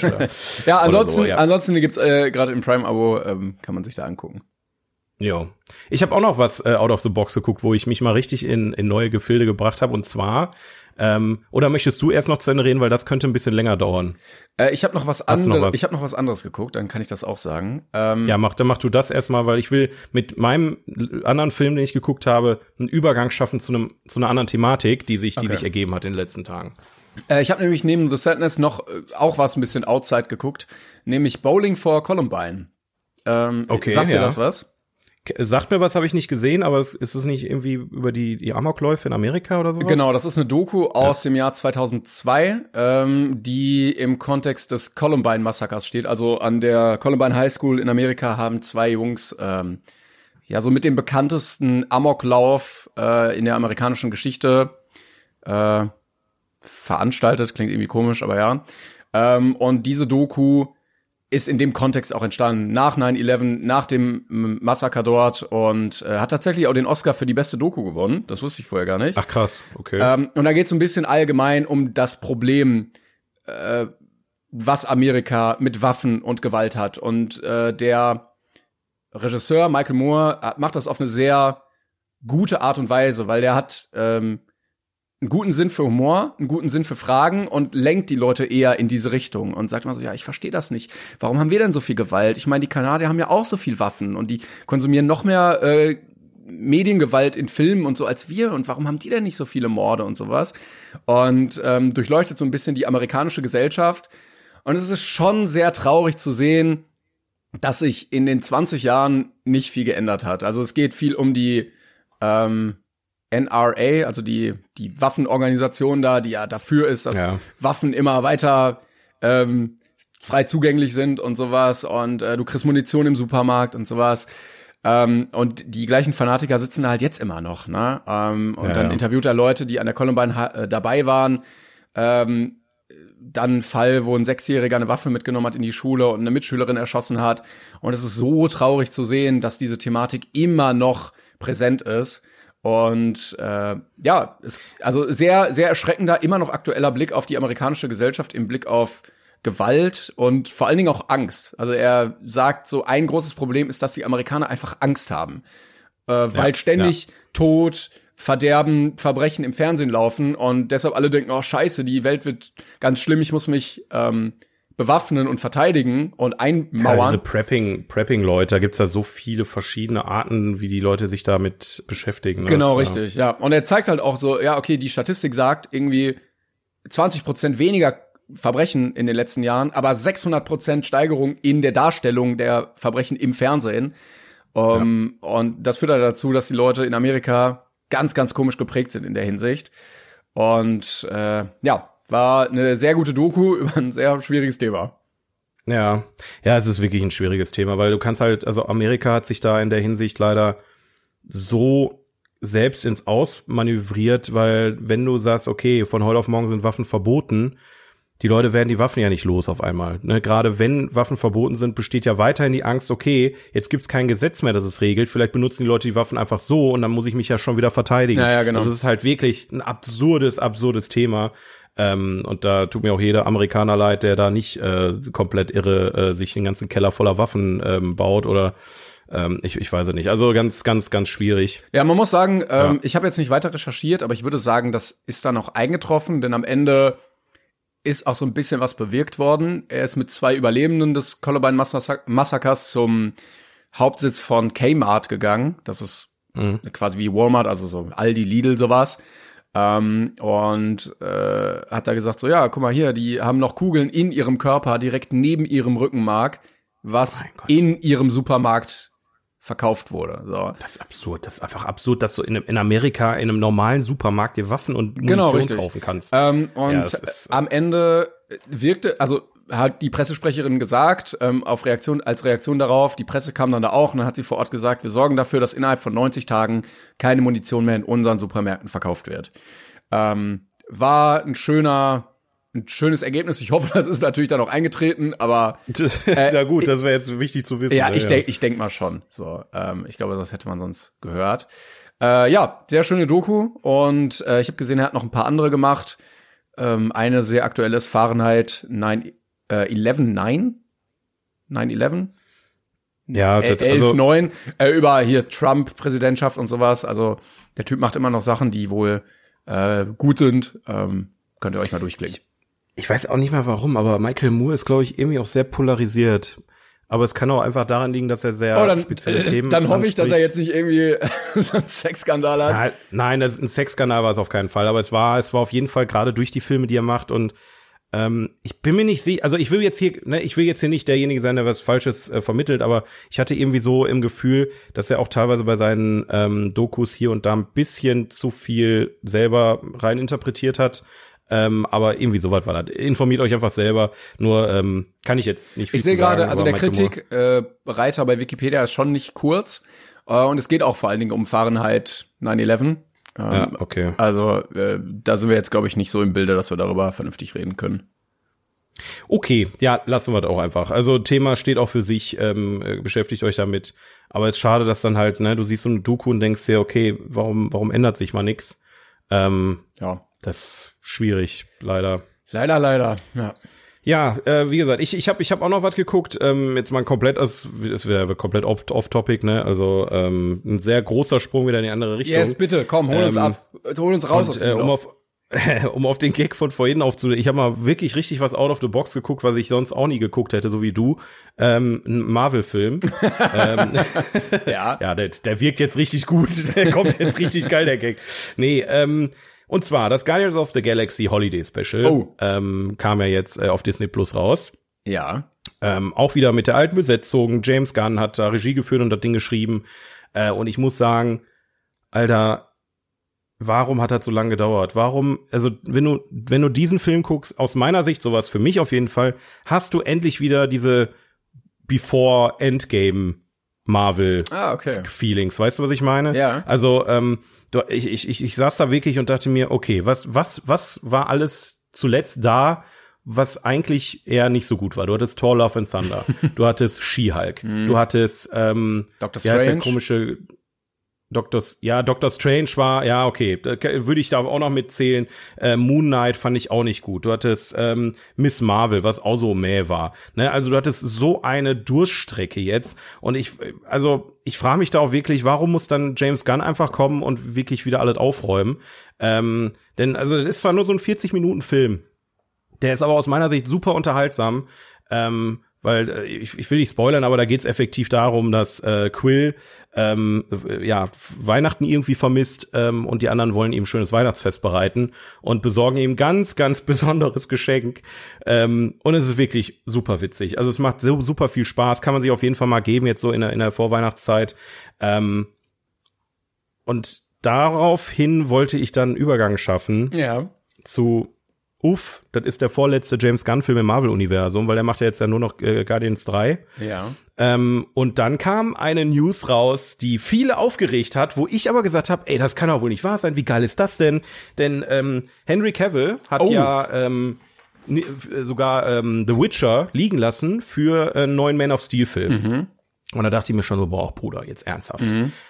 da. Ja, ansonsten, so, ja. ansonsten gibt's äh, gerade im Prime-Abo, ähm, kann man sich da angucken. Ja. Ich habe auch noch was äh, out of the box geguckt, wo ich mich mal richtig in, in neue Gefilde gebracht habe. Und zwar, ähm, oder möchtest du erst noch zu Ende reden, weil das könnte ein bisschen länger dauern. Äh, ich habe noch was anderes. Ich habe noch was anderes geguckt, dann kann ich das auch sagen. Ähm, Ja, mach, dann mach du das erstmal, weil ich will mit meinem anderen Film, den ich geguckt habe, einen Übergang schaffen zu einem zu einer anderen Thematik, die sich die Okay. sich ergeben hat in den letzten Tagen. Äh, ich habe nämlich neben The Sadness noch äh, auch was ein bisschen outside geguckt, nämlich Bowling for Columbine. Ähm, Okay, sagt dir ja. das was? Sagt mir was, habe ich nicht gesehen, aber es, ist es nicht irgendwie über die die Amokläufe in Amerika oder sowas? Genau, das ist eine Doku aus dem Jahr 2002, ähm, die im Kontext des Columbine-Massakers steht. Also an der Columbine High School in Amerika haben zwei Jungs ähm, ja so mit dem bekanntesten Amoklauf äh, in der amerikanischen Geschichte äh, veranstaltet. Klingt irgendwie komisch, aber ja. Ähm, und diese Doku ist in dem Kontext auch entstanden, nach 9-11, nach dem Massaker dort und äh, hat tatsächlich auch den Oscar für die beste Doku gewonnen. Das wusste ich vorher gar nicht. Ach krass, okay. Ähm, und da geht es so ein bisschen allgemein um das Problem, äh, was Amerika mit Waffen und Gewalt hat. Und äh, der Regisseur Michael Moore äh, macht das auf eine sehr gute Art und Weise, weil der hat ähm, einen guten Sinn für Humor, einen guten Sinn für Fragen und lenkt die Leute eher in diese Richtung und sagt mal so, ja, ich verstehe das nicht. Warum haben wir denn so viel Gewalt? Ich meine, die Kanadier haben ja auch so viel Waffen und die konsumieren noch mehr äh, Mediengewalt in Filmen und so als wir und warum haben die denn nicht so viele Morde und sowas? Und ähm, durchleuchtet so ein bisschen die amerikanische Gesellschaft. Und es ist schon sehr traurig zu sehen, dass sich in den 20 Jahren nicht viel geändert hat. Also es geht viel um die ähm, NRA, also die, die Waffenorganisation da, die ja dafür ist, dass Ja. Waffen immer weiter ähm, frei zugänglich sind und sowas und äh, du kriegst Munition im Supermarkt und sowas. Ähm, und die gleichen Fanatiker sitzen da halt jetzt immer noch, ne? Ähm, und Ja, dann ja. interviewt er Leute, die an der Columbine äh, dabei waren. Ähm, dann ein Fall, wo ein Sechsjähriger eine Waffe mitgenommen hat in die Schule und eine Mitschülerin erschossen hat. Und es ist so traurig zu sehen, dass diese Thematik immer noch präsent ist. Und äh, ja, es, also sehr, sehr erschreckender, immer noch aktueller Blick auf die amerikanische Gesellschaft im Blick auf Gewalt und vor allen Dingen auch Angst. Also er sagt so, ein großes Problem ist, dass die Amerikaner einfach Angst haben. äh, weil Ja, ständig Tod, Verderben, Verbrechen im Fernsehen laufen und deshalb alle denken, oh scheiße, die Welt wird ganz schlimm, ich muss mich ähm, bewaffnen und verteidigen und Ja, diese einmauern. Prepping, Prepping-Leute, da gibt's da so viele verschiedene Arten, wie die Leute sich damit beschäftigen. ne? Genau, Das, ja. richtig, ja. Und er zeigt halt auch so, ja, okay, die Statistik sagt irgendwie 20 Prozent weniger Verbrechen in den letzten Jahren, aber 600 Prozent Steigerung in der Darstellung der Verbrechen im Fernsehen. Um, Und das führt halt dazu, dass die Leute in Amerika ganz, ganz komisch geprägt sind in der Hinsicht. Und äh, ja, war eine sehr gute Doku über ein sehr schwieriges Thema. Ja, ja, es ist wirklich ein schwieriges Thema, weil du kannst halt, also Amerika hat sich da in der Hinsicht leider so selbst ins Aus manövriert, weil wenn du sagst, okay, von heute auf morgen sind Waffen verboten, die Leute werden die Waffen ja nicht los auf einmal. Ne? Gerade wenn Waffen verboten sind, besteht ja weiterhin die Angst, okay, jetzt gibt's kein Gesetz mehr, das es regelt, vielleicht benutzen die Leute die Waffen einfach so und dann muss ich mich ja schon wieder verteidigen. Ja, ja, genau. Also es ist halt wirklich ein absurdes, absurdes Thema. Ähm, und da tut mir auch jeder Amerikaner leid, der da nicht äh, komplett irre äh, sich den ganzen Keller voller Waffen ähm, baut oder ähm, ich, ich weiß es nicht. Also ganz, ganz, ganz schwierig. Ja, man muss sagen, ähm, Ja. ich habe jetzt nicht weiter recherchiert, aber ich würde sagen, das ist dann auch eingetroffen, denn am Ende ist auch so ein bisschen was bewirkt worden. Er ist mit zwei Überlebenden des Columbine Massa- Massakers zum Hauptsitz von Kmart gegangen. Das ist Mhm. quasi wie Walmart, also so Aldi, Lidl, sowas. Ähm, und äh, hat da gesagt, so ja, guck mal hier, die haben noch Kugeln in ihrem Körper, direkt neben ihrem Rückenmark, was Gott. in ihrem Supermarkt verkauft wurde. So. Das ist absurd. Das ist einfach absurd, dass du in, in Amerika in einem normalen Supermarkt dir Waffen und Munition Genau, kaufen kannst. Ähm, und Ja, ist- äh, am Ende wirkte, also hat die Pressesprecherin gesagt, ähm, auf Reaktion, als Reaktion darauf, die Presse kam dann da auch und dann hat sie vor Ort gesagt, wir sorgen dafür, dass innerhalb von 90 Tagen keineMunition mehr in unseren Supermärkten verkauft wird. Ähm, war ein schöner, ein schönes Ergebnis. Ich hoffe, das ist natürlich dann auch eingetreten, aber ja gut, das wäre jetzt wichtig zu wissen. äh, ja, ne, ich denk, ich denk mal schon. So, ähm, ich glaube, das hätte man sonst gehört. Äh, ja, sehr schöne Doku und äh, ich habe gesehen, er hat noch ein paar andere gemacht. Ähm, eine sehr aktuelle ist Fahrenheit 9, äh, 11 9? 9-11? Ja, Äh, das, also, 11-9 äh, über hier Trump-Präsidentschaft und sowas. Also der Typ macht immer noch Sachen, die wohl äh, gut sind. Ähm, könnt ihr euch mal durchklicken. ich weiß auch nicht mal warum, aber Michael Moore ist, glaube ich, irgendwie auch sehr polarisiert. Aber es kann auch einfach daran liegen, dass er sehr Oh, dann, spezielle äh, Themen dann hoffe ich, dass er jetzt nicht irgendwie so einen Sexskandal hat. Ja, nein, das ist ein Sexskandal war es auf keinen Fall, aber es war, es war auf jeden Fall gerade durch die Filme, die er macht und ähm, ich bin mir nicht sicher, also ich will jetzt hier, ne, ich will jetzt hier nicht derjenige sein, der was Falsches äh, vermittelt, aber ich hatte irgendwie so im Gefühl, dass er auch teilweise bei seinen ähm, Dokus hier und da ein bisschen zu viel selber rein interpretiert hat. Ähm, aber irgendwie so weit war das. Informiert euch einfach selber. Nur ähm, kann ich jetzt nicht viel Ich sehe gerade, also der Kritik-Reiter bei Wikipedia ist schon nicht kurz. Äh, und es geht auch vor allen Dingen um Fahrenheit 9-11. Ähm, Ja, okay. Also äh, da sind wir jetzt, glaube ich, nicht so im Bilde, dass wir darüber vernünftig reden können. Okay, ja, lassen wir das auch einfach. Also Thema steht auch für sich, ähm, äh, beschäftigt euch damit. Aber es ist schade, dass dann halt, ne, du siehst so eine Doku und denkst dir, okay, warum, warum ändert sich mal nix? Ähm, Ja. das ist schwierig, leider. Leider, leider. Ja. Ja, äh, wie gesagt, ich, ich habe ich hab auch noch was geguckt. Ähm, jetzt mal komplett, also, es wäre komplett off- off-topic, ne? Also ähm, ein sehr großer Sprung wieder in die andere Richtung. Yes, bitte, komm, hol uns Ähm, ab. Hol uns raus aus Und, äh, um auf um auf den Gag von vorhin aufzunehmen, ich habe mal wirklich richtig was out of the box geguckt, was ich sonst auch nie geguckt hätte, so wie du. Ähm, ein Marvel-Film. ähm, Ja. ja, der, der wirkt jetzt richtig gut. Der kommt jetzt richtig geil, der Gag. Nee, ähm, und zwar das Guardians of the Galaxy Holiday Special Oh. ähm, kam ja jetzt äh, auf Disney Plus raus. Ja. Ähm, auch wieder mit der alten Besetzung. James Gunn hat da Regie geführt und das Ding geschrieben. Äh, und ich muss sagen, Alter, warum hat das so lange gedauert? Warum, also wenn du, wenn du diesen Film guckst, aus meiner Sicht, sowas für mich auf jeden Fall, hast du endlich wieder diese Before Endgame Marvel Ah, okay. Feelings. Weißt du, was ich meine? Ja. Also, ähm, ich, ich, ich, ich saß da wirklich und dachte mir, okay, was, was, was war alles zuletzt da, was eigentlich eher nicht so gut war? Du hattest Thor Love and Thunder, du hattest She-Hulk, du hattest, ähm, Doctor wie heißt der Strange. komische, Doctor, ja, Doctor Strange war, ja, okay, würde ich da auch noch mitzählen. Äh, Moon Knight fand ich auch nicht gut. Du hattest ähm, Miss Marvel, was auch so mäh war. Ne? Also du hattest so eine Durststrecke jetzt. Und ich, also ich frage mich da auch wirklich, warum muss dann James Gunn einfach kommen und wirklich wieder alles aufräumen? Ähm, denn also das ist zwar nur so ein 40-Minuten-Film, der ist aber aus meiner Sicht super unterhaltsam. Ähm, weil äh, ich, ich will nicht spoilern, aber da geht's effektiv darum, dass äh, Quill ähm, ja Weihnachten irgendwie vermisst ähm, und die anderen wollen ihm schönes Weihnachtsfest bereiten und besorgen ihm ganz, ganz besonderes Geschenk. Ähm, und es ist wirklich super witzig. Also es macht so super viel Spaß, kann man sich auf jeden Fall mal geben jetzt so in der, in der Vorweihnachtszeit. Ähm, und daraufhin wollte ich dann Übergang schaffen Ja. zu Uff, das ist der vorletzte James Gunn-Film im Marvel-Universum, weil er macht ja jetzt ja nur noch äh, Guardians 3. Ja. Ähm, und dann kam eine News raus, die viele aufgeregt hat, wo ich aber gesagt habe, ey, das kann doch wohl nicht wahr sein. Wie geil ist das denn? Denn ähm, Henry Cavill hat Oh. ja ähm, äh, sogar ähm, The Witcher liegen lassen für einen neuen Man of Steel-Film. Und da dachte ich mir schon so, boah, Bruder, jetzt ernsthaft.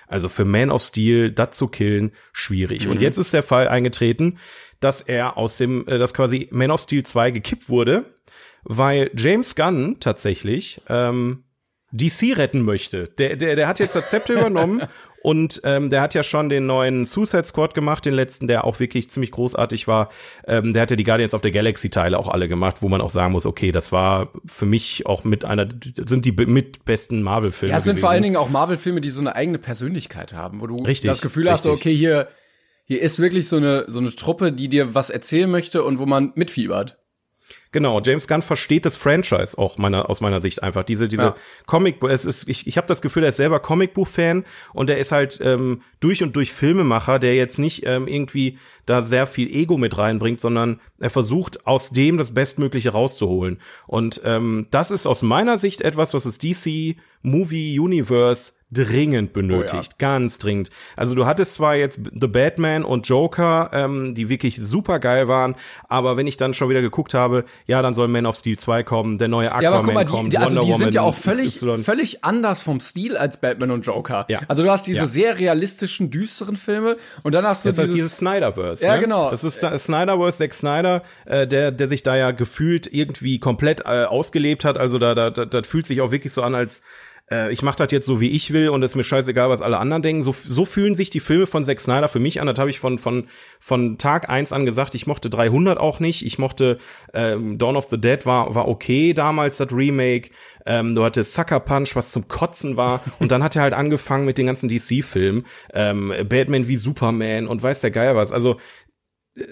Also für Man of Steel, das zu killen, schwierig. Und jetzt ist der Fall eingetreten, dass er aus dem, äh, dass quasi Man of Steel 2 gekippt wurde, weil James Gunn tatsächlich ähm, DC retten möchte. Der, der, der hat jetzt das Zepter übernommen und ähm, der hat ja schon den neuen Suicide Squad gemacht, den letzten, der auch wirklich ziemlich großartig war. Ähm, der hat ja die Guardians of the Galaxy Teile auch alle gemacht, wo man auch sagen muss, okay, das war für mich auch mit einer, sind die mit besten Marvel-Filme. Ja, es sind vor gewesen. allen Dingen auch Marvel-Filme, die so eine eigene Persönlichkeit haben, wo du Richtig, das Gefühl hast, richtig. okay, hier, hier ist wirklich so eine, so eine Truppe, die dir was erzählen möchte und wo man mitfiebert. Genau, James Gunn versteht das Franchise auch meiner, aus meiner Sicht einfach. Diese, diese Ja. Comic, es ist, ich, ich habe das Gefühl, er ist selber Comicbuch-Fan und er ist halt ähm, durch und durch Filmemacher, der jetzt nicht ähm, irgendwie da sehr viel Ego mit reinbringt, sondern er versucht aus dem das Bestmögliche rauszuholen. Und ähm, das ist aus meiner Sicht etwas, was das DC Movie Universe dringend benötigt, ganz dringend. Also du hattest zwar jetzt The Batman und Joker, ähm, die wirklich super geil waren, aber wenn ich dann schon wieder geguckt habe, ja, dann soll Man of Steel 2 kommen, der neue Aquaman Ja, aber guck mal, die, kommt, die, also Wonder die sind ja Woman auch völlig, XY. völlig anders vom Stil als Batman und Joker. Ja. Also du hast diese Ja. sehr realistischen, düsteren Filme und dann hast du Das ist halt dieses, dieses Snyderverse. Ja, ne? genau. Das ist da- Snyderverse, Zack Snyder, äh, der, der sich da ja gefühlt irgendwie komplett äh, ausgelebt hat. Also da, da, da, das fühlt sich auch wirklich so an, als äh, ich mache das jetzt so, wie ich will und es ist mir scheißegal, was alle anderen denken. So, so fühlen sich die Filme von Zack Snyder für mich an. Das habe ich von, von, von Tag eins an gesagt. Ich mochte 300 auch nicht. Ich mochte ähm, Dawn of the Dead war, war okay damals, das Remake. Ähm, du hattest Sucker Punch, was zum Kotzen war. Und dann hat er halt angefangen mit den ganzen DC-Filmen. Ähm, Batman wie Superman und weiß der Geier was. Also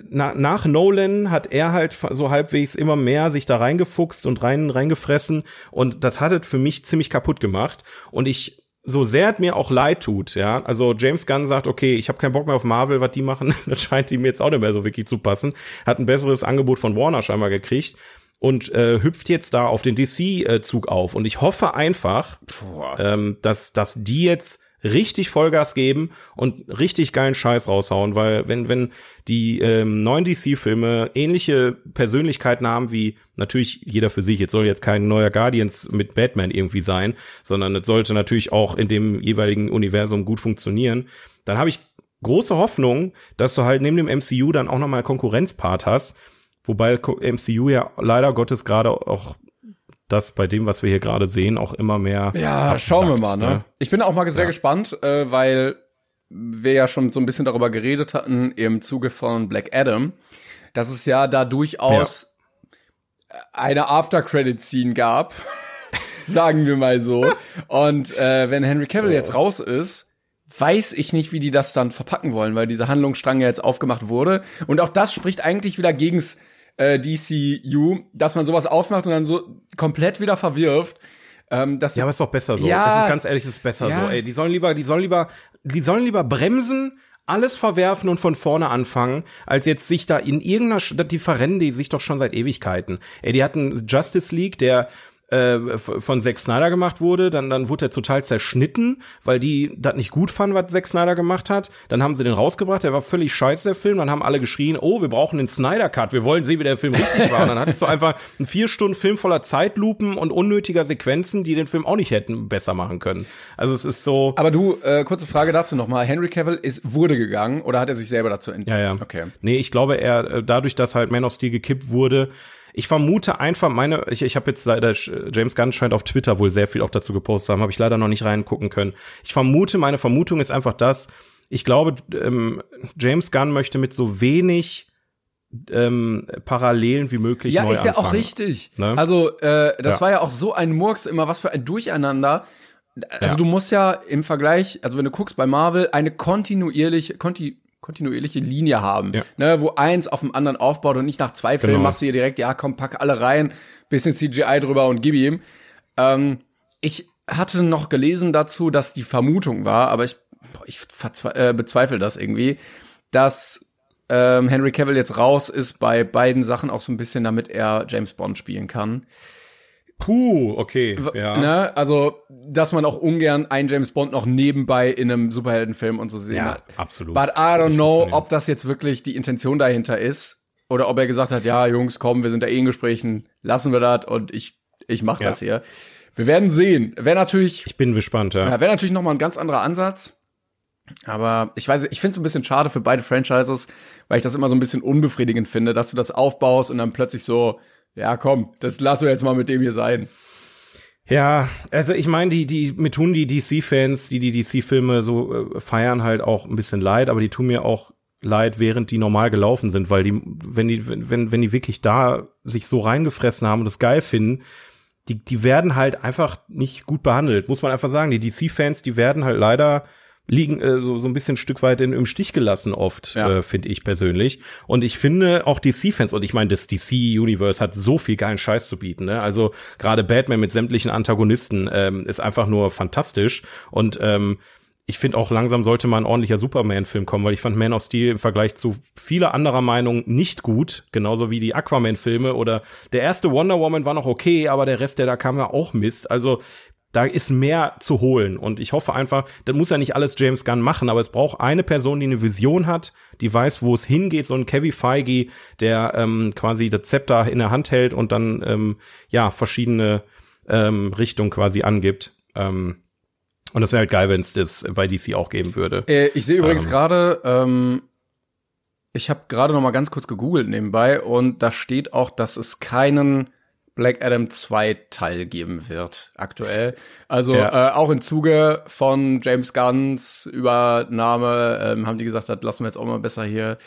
na, nach Nolan hat er halt so halbwegs immer mehr sich da reingefuchst und rein reingefressen und das hat es für mich ziemlich kaputt gemacht und ich so sehr es mir auch leid tut, ja, also James Gunn sagt, okay, ich habe keinen Bock mehr auf Marvel, was die machen, das scheint ihm jetzt auch nicht mehr so wirklich zu passen, hat ein besseres Angebot von Warner scheinbar gekriegt und äh, hüpft jetzt da auf den DC-Zug auf und ich hoffe einfach, ähm, dass, dass die jetzt richtig Vollgas geben und richtig geilen Scheiß raushauen, weil wenn wenn die ähm, neuen DC-Filme ähnliche Persönlichkeiten haben wie natürlich jeder für sich, jetzt soll jetzt kein neuer Guardians mit Batman irgendwie sein, sondern es sollte natürlich auch in dem jeweiligen Universum gut funktionieren, dann habe ich große Hoffnung, dass du halt neben dem MCU dann auch nochmal Konkurrenzpart hast, wobei MCU ja leider Gottes gerade auch das bei dem, was wir hier gerade sehen, auch immer mehr. Ja, absackt, schauen wir mal, ne? Ich bin auch mal sehr Ja. gespannt, äh, weil wir ja schon so ein bisschen darüber geredet hatten im Zuge von Black Adam, dass es ja da durchaus eine After-Credit-Scene gab, sagen wir mal so. Und äh, wenn Henry Cavill jetzt raus ist, weiß ich nicht, wie die das dann verpacken wollen, weil diese Handlungsstrang ja jetzt aufgemacht wurde. Und auch das spricht eigentlich wieder gegens äh, DCU, dass man sowas aufmacht und dann so komplett wieder verwirft. Ähm, dass Ja, aber ist doch besser so. Ja. das ist ganz ehrlich, das ist besser Ja. so. Ey, die sollen lieber, die sollen lieber, die sollen lieber bremsen, alles verwerfen und von vorne anfangen, als jetzt sich da in irgendeiner, Sch- die verrennen die sich doch schon seit Ewigkeiten. Ey, die hatten Justice League, der äh, von Zack Snyder gemacht wurde, dann dann wurde er total zerschnitten, weil die das nicht gut fanden, was Zack Snyder gemacht hat. Dann haben sie den rausgebracht, der war völlig scheiße der Film. Dann haben alle geschrien, oh, wir brauchen den Snyder Cut, wir wollen sehen, wie der Film richtig war. Und dann hattest du einfach einen vier Stunden Film voller Zeitlupen und unnötiger Sequenzen, die den Film auch nicht hätten besser machen können. Also es ist so. Aber du, äh, kurze Frage dazu nochmal. Henry Cavill ist wurde gegangen oder hat er sich selber dazu entschieden? Ja, ja. Okay. Nee, ich glaube, er äh, dadurch, dass halt Man of Steel gekippt wurde, ich vermute einfach, meine, ich, ich habe jetzt leider, James Gunn scheint auf Twitter wohl sehr viel auch dazu gepostet haben, habe ich leider noch nicht reingucken können. Ich vermute, meine Vermutung ist einfach das, ich glaube, ähm, James Gunn möchte mit so wenig ähm, Parallelen wie möglich ja, neu ist ja anfangen. auch richtig. Ne? Also äh, das ja. war ja auch so ein Murks immer, was für ein Durcheinander. Also ja. du musst ja im Vergleich, also wenn du guckst bei Marvel, eine kontinuierliche, konti kontinuierliche Linie haben, ja. ne, wo eins auf dem anderen aufbaut und nicht nach zwei Filmen genau. machst du hier direkt, ja komm, pack alle rein, bisschen CGI drüber und gib ihm. Ähm, ich hatte noch gelesen dazu, dass die Vermutung war, aber ich, ich äh, bezweifle das irgendwie, dass ähm, Henry Cavill jetzt raus ist bei beiden Sachen auch so ein bisschen, damit er James Bond spielen kann. Puh, okay, ja. Ne? Also, dass man auch ungern einen James Bond noch nebenbei in einem Superheldenfilm und so sehen ja, hat. absolut. But I don't know, ob das jetzt wirklich die Intention dahinter ist oder ob er gesagt hat, ja, Jungs, komm, wir sind da eh in Gesprächen, lassen wir das und ich ich mach ja. das hier. Wir werden sehen. Wäre natürlich Ich bin gespannt, ja. ja Wäre natürlich noch mal ein ganz anderer Ansatz. Aber ich weiß, ich finde es ein bisschen schade für beide Franchises, weil ich das immer so ein bisschen unbefriedigend finde, dass du das aufbaust und dann plötzlich so ja, komm, das lass du jetzt mal mit dem hier sein. Ja, also ich meine, die, die, mir tun die DC-Fans, die die DC-Filme so äh, feiern, halt auch ein bisschen leid, aber die tun mir auch leid, während die normal gelaufen sind, weil die, wenn die, wenn, wenn die wirklich da sich so reingefressen haben und das geil finden, die, die werden halt einfach nicht gut behandelt, muss man einfach sagen. Die DC-Fans, die werden halt leider liegen äh, so, so ein bisschen ein Stück weit in, im Stich gelassen oft, ja. äh, finde ich persönlich. Und ich finde auch DC-Fans, und ich meine, das DC-Universe hat so viel geilen Scheiß zu bieten. Ne? Also gerade Batman mit sämtlichen Antagonisten ähm, ist einfach nur fantastisch. Und ähm, ich finde auch langsam sollte mal ein ordentlicher Superman-Film kommen, weil ich fand Man of Steel im Vergleich zu vieler anderer Meinung nicht gut, genauso wie die Aquaman-Filme oder der erste Wonder Woman war noch okay, aber der Rest, der da kam, ja auch Mist. Also da ist mehr zu holen. Und ich hoffe einfach, das muss ja nicht alles James Gunn machen, aber es braucht eine Person, die eine Vision hat, die weiß, wo es hingeht, so ein Kevin Feige, der ähm, quasi das Zepter in der Hand hält und dann ähm, ja verschiedene ähm, Richtungen quasi angibt. Ähm, und das wäre halt geil, wenn es das bei DC auch geben würde. Äh, ich sehe übrigens ähm, gerade, ähm, ich habe gerade noch mal ganz kurz gegoogelt nebenbei und da steht auch, dass es keinen Black Adam 2 Teil geben wird, aktuell. Also ja. äh, auch im Zuge von James Gunns Übernahme ähm, haben die gesagt, das lassen wir jetzt auch mal besser hier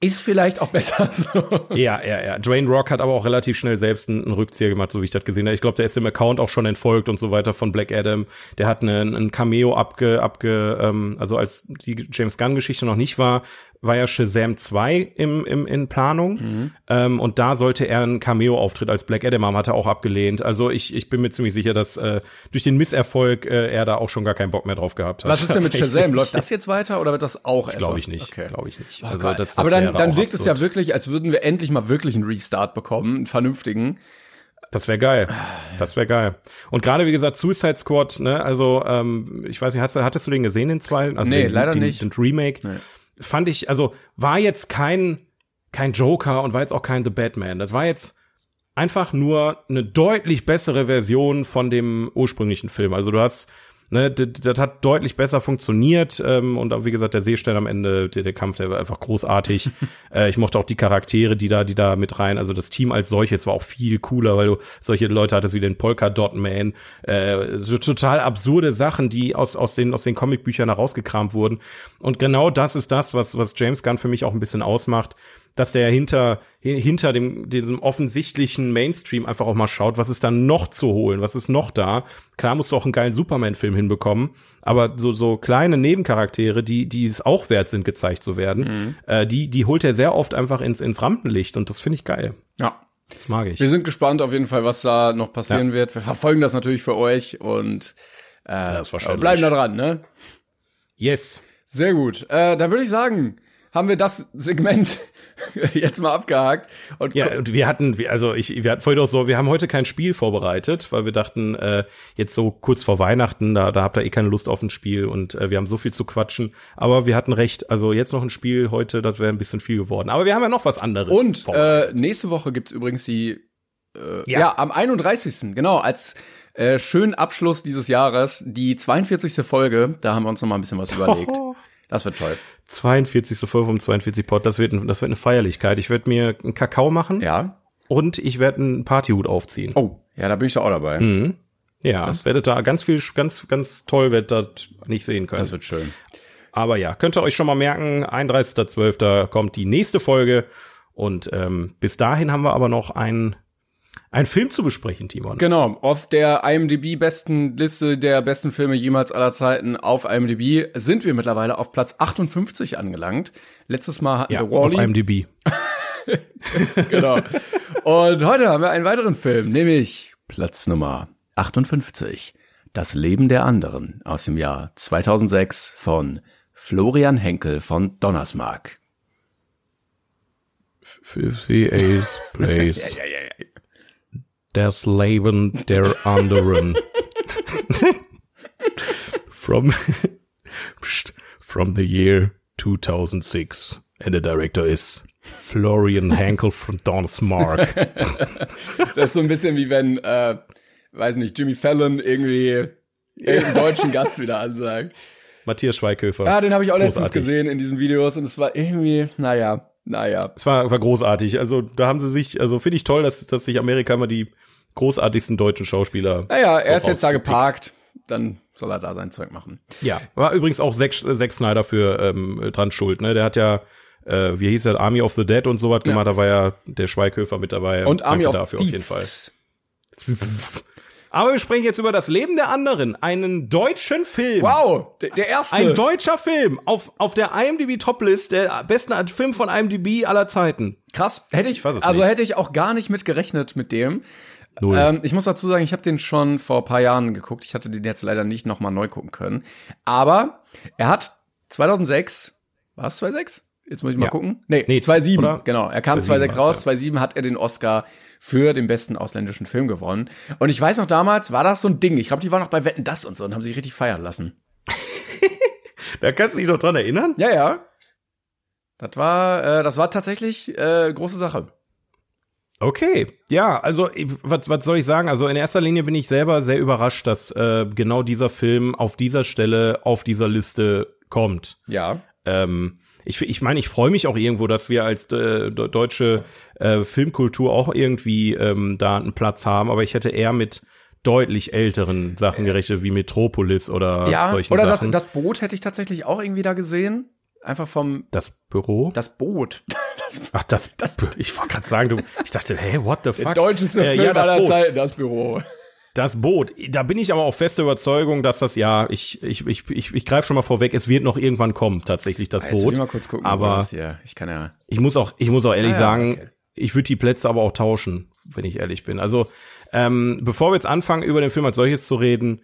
ist vielleicht auch besser so. Ja, ja, ja. Dwayne Rock hat aber auch relativ schnell selbst einen, Rückzieher gemacht, so wie ich das gesehen habe. Ich glaube, der ist im Account auch schon entfolgt und so weiter von Black Adam. Der hat einen, einen Cameo abge, abge ähm, also als die James Gunn-Geschichte noch nicht war, war ja Shazam 2 im, im, in Planung. Mhm. Ähm, und da sollte er einen Cameo-Auftritt als Black Adam haben, hat er auch abgelehnt. Also ich, ich bin mir ziemlich sicher, dass äh, durch den Misserfolg äh, er da auch schon gar keinen Bock mehr drauf gehabt hat. Was ist denn mit Shazam? Läuft das jetzt weiter oder wird das auch erst? Glaube ich nicht. Okay. Glaube ich nicht. Oh, also das, das Aber dann, dann wirkt absurd. es ja wirklich, als würden wir endlich mal wirklich einen Restart bekommen, einen vernünftigen. Das wäre geil. Das wäre geil. Und gerade wie gesagt, Suicide Squad, ne, also ähm, ich weiß nicht, hast, hattest du den gesehen, den zwei? Also nee, den, leider den, nicht. Den Remake. Nee fand ich, also war jetzt kein, kein Joker und war jetzt auch kein The Batman. Das war jetzt einfach nur eine deutlich bessere Version von dem ursprünglichen Film. Also du hast Ne, das, das hat deutlich besser funktioniert ähm, und auch, wie gesagt, der Seestern am Ende, der, der Kampf, der war einfach großartig. äh, ich mochte auch die Charaktere, die da, die da mit rein, also das Team als solches war auch viel cooler, weil du solche Leute hattest wie den Polka Dot Man, äh, so total absurde Sachen, die aus, aus den, aus den Comicbüchern herausgekramt wurden. Und genau das ist das, was, was James Gunn für mich auch ein bisschen ausmacht dass der hinter, hinter dem, diesem offensichtlichen Mainstream einfach auch mal schaut, was ist da noch zu holen, was ist noch da. Klar musst du auch einen geilen Superman-Film hinbekommen, aber so, so kleine Nebencharaktere, die, die es auch wert sind, gezeigt zu werden, mhm. äh, die, die holt er sehr oft einfach ins, ins Rampenlicht und das finde ich geil. Ja. Das mag ich. Wir sind gespannt auf jeden Fall, was da noch passieren ja. wird. Wir verfolgen das natürlich für euch und äh, ja, bleiben da dran, ne? Yes. Sehr gut. Äh, da würde ich sagen, haben wir das Segment jetzt mal abgehakt. Und Ja, und wir hatten, also ich, wir hatten vorhin auch so, wir haben heute kein Spiel vorbereitet, weil wir dachten, äh, jetzt so kurz vor Weihnachten, da, da habt ihr eh keine Lust auf ein Spiel und äh, wir haben so viel zu quatschen. Aber wir hatten recht, also jetzt noch ein Spiel heute, das wäre ein bisschen viel geworden. Aber wir haben ja noch was anderes. Und äh, nächste Woche gibt's übrigens die, äh, ja. Ja. am 31. genau, als äh, schönen Abschluss dieses Jahres, die 42. Folge. Da haben wir uns noch mal ein bisschen was überlegt. Das wird toll. 42. Folge vom 42 Pod, das wird, das wird eine Feierlichkeit. Ich werde mir einen Kakao machen Ja. und ich werde einen Partyhut aufziehen. Oh, ja, da bin ich doch auch dabei. Mhm. Ja, das werdet da ganz viel, ganz, ganz toll werdet das nicht sehen können. Das wird schön. Aber ja, könnt ihr euch schon mal merken, 31.12. kommt die nächste Folge. Und ähm, bis dahin haben wir aber noch einen, einen Film zu besprechen, Timon. Genau, auf der IMDb besten Liste der besten Filme jemals aller Zeiten auf IMDb sind wir mittlerweile auf Platz 58 angelangt. Letztes Mal hatten ja, wir auf Wally. IMDb. genau. Und heute haben wir einen weiteren Film, nämlich Platz Nummer 58. Das Leben der anderen aus dem Jahr 2006 von Florian Henkel von Donnersmarck. 58th place. Das Leben der anderen. from, from the year 2006. And the director is Florian Henkel von Donsmark. Das ist so ein bisschen wie wenn, äh, weiß nicht, Jimmy Fallon irgendwie irgendeinen deutschen Gast wieder ansagt. Matthias Schweighöfer. Ja, den habe ich auch letztens Großartig. gesehen in diesen Videos und es war irgendwie, naja, naja. Es war, war großartig. Also da haben sie sich, also finde ich toll, dass, dass sich Amerika immer die großartigsten deutschen Schauspieler. Naja, er so ist jetzt da geparkt, dann soll er da sein Zeug machen. Ja, war übrigens auch Zack, Zack Snyder für ähm, dran schuld. Ne, der hat ja, äh, wie hieß er, Army of the Dead und sowas gemacht. Da war ja der Schweighöfer mit dabei. Und Army Danke of dafür auf jeden Fall. Thieves. Aber wir sprechen jetzt über das Leben der anderen, einen deutschen Film. Wow, der, der erste. Ein deutscher Film auf, auf der IMDb Toplist, der besten Film von IMDb aller Zeiten. Krass. Hätte ich, es also nicht. hätte ich auch gar nicht mit gerechnet mit dem. Null. Ähm, ich muss dazu sagen, ich habe den schon vor ein paar Jahren geguckt. Ich hatte den jetzt leider nicht nochmal neu gucken können. Aber er hat 2006, war es 2006? Jetzt muss ich mal Ja. gucken. Nee, Nee, 2007, oder? genau. Er kam 2007 2006 raus, war's, 2007 hat er den Oscar für den besten ausländischen Film gewonnen. Und ich weiß noch damals, war das so ein Ding. Ich glaube, die waren noch bei Wetten, das und so und haben sich richtig feiern lassen. Da kannst du dich noch dran erinnern? Ja, ja. Das war, äh, das war tatsächlich äh, große Sache. Okay, ja, also was, was soll ich sagen? Also in erster Linie bin ich selber sehr überrascht, dass äh, genau dieser Film auf dieser Stelle auf dieser Liste kommt. Ja. Ähm, ich ich meine, ich freue mich auch irgendwo, dass wir als äh, de- deutsche äh, Filmkultur auch irgendwie ähm, da einen Platz haben, aber ich hätte eher mit deutlich älteren Sachen gerechnet, wie Metropolis oder Ja, solchen oder das, Sachen. das Boot hätte ich tatsächlich auch irgendwie da gesehen. Einfach vom, das Büro? das Boot. Das Ach, das, ich wollte gerade sagen, du, ich dachte, hey, what the fuck? deutscheste Äh, Film ja, das aller Boot. Zeiten, das Büro. Das Boot, da bin ich aber auch feste Überzeugung, dass das ja, ich, ich, ich, ich, ich greife schon mal vorweg, es wird noch irgendwann kommen, tatsächlich das will Boot. ich mal kurz gucken, aber das. Ich kann ja. ich muss auch, ich muss auch ehrlich Ah ja, sagen, okay. ich würde die Plätze aber auch tauschen, wenn ich ehrlich bin. Also, ähm, bevor wir jetzt anfangen, über den Film als solches zu reden,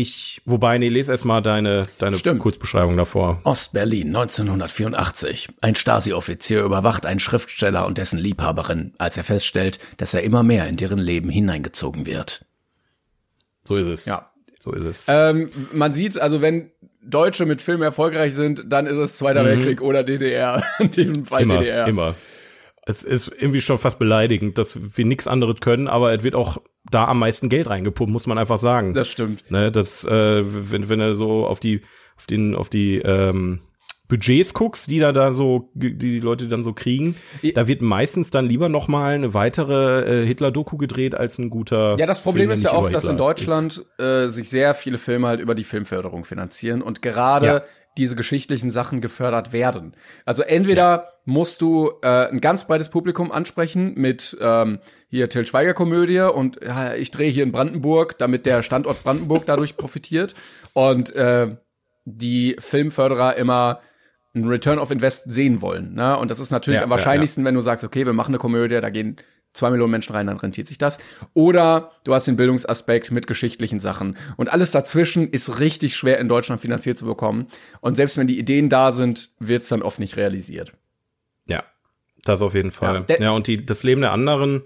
ich, wobei, nee, lese erstmal deine, deine Stimmt. Kurzbeschreibung davor. Ostberlin 1984. Ein Stasi-Offizier überwacht einen Schriftsteller und dessen Liebhaberin, als er feststellt, dass er immer mehr in deren Leben hineingezogen wird. So ist es. Ja. So ist es. Ähm, man sieht, also wenn Deutsche mit Filmen erfolgreich sind, dann ist es Zweiter Weltkrieg oder DDR. In diesem Fall immer, DDR. immer. Es ist irgendwie schon fast beleidigend, dass wir nichts anderes können, aber es wird auch da am meisten Geld reingepumpt, muss man einfach sagen. Das stimmt. Ne, das, äh, wenn, wenn du so auf die, auf den, auf die ähm, Budgets guckst, die da da so, die die Leute dann so kriegen, Ja. da wird meistens dann lieber noch mal eine weitere äh, Hitler-Doku gedreht als ein guter. Ja, das Problem Film, ist ja auch, dass in Deutschland äh, sich sehr viele Filme halt über die Filmförderung finanzieren und gerade Ja. Diese geschichtlichen Sachen gefördert werden. Also entweder musst du äh, ein ganz breites Publikum ansprechen mit ähm, hier Till Schweiger Komödie und ja, ich drehe hier in Brandenburg, damit der Standort Brandenburg dadurch profitiert und äh, die Filmförderer immer einen Return of Invest sehen wollen. Ne? Und das ist natürlich Ja, am ja, wahrscheinlichsten, wenn du sagst, okay, wir machen eine Komödie, da gehen zwei Millionen Menschen rein, dann rentiert sich das. Oder du hast den Bildungsaspekt mit geschichtlichen Sachen. Und alles dazwischen ist richtig schwer in Deutschland finanziert zu bekommen. Und selbst wenn die Ideen da sind, wird's dann oft nicht realisiert. Ja. Das auf jeden Fall. Ja, Ja, und die, das Leben der anderen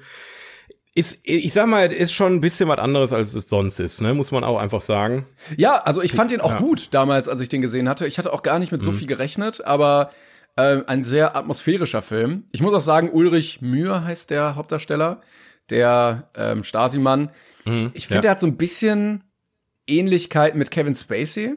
ist, ich sag mal, ist schon ein bisschen was anderes, als es sonst ist, ne? Muss man auch einfach sagen. Ja, also ich fand den auch Ja. gut damals, als ich den gesehen hatte. Ich hatte auch gar nicht mit Mhm. so viel gerechnet, aber äh, ein sehr atmosphärischer Film. Ich muss auch sagen, Ulrich Mühe heißt der Hauptdarsteller, der ähm, Stasi-Mann. Ich finde, ja. der hat so ein bisschen Ähnlichkeit mit Kevin Spacey.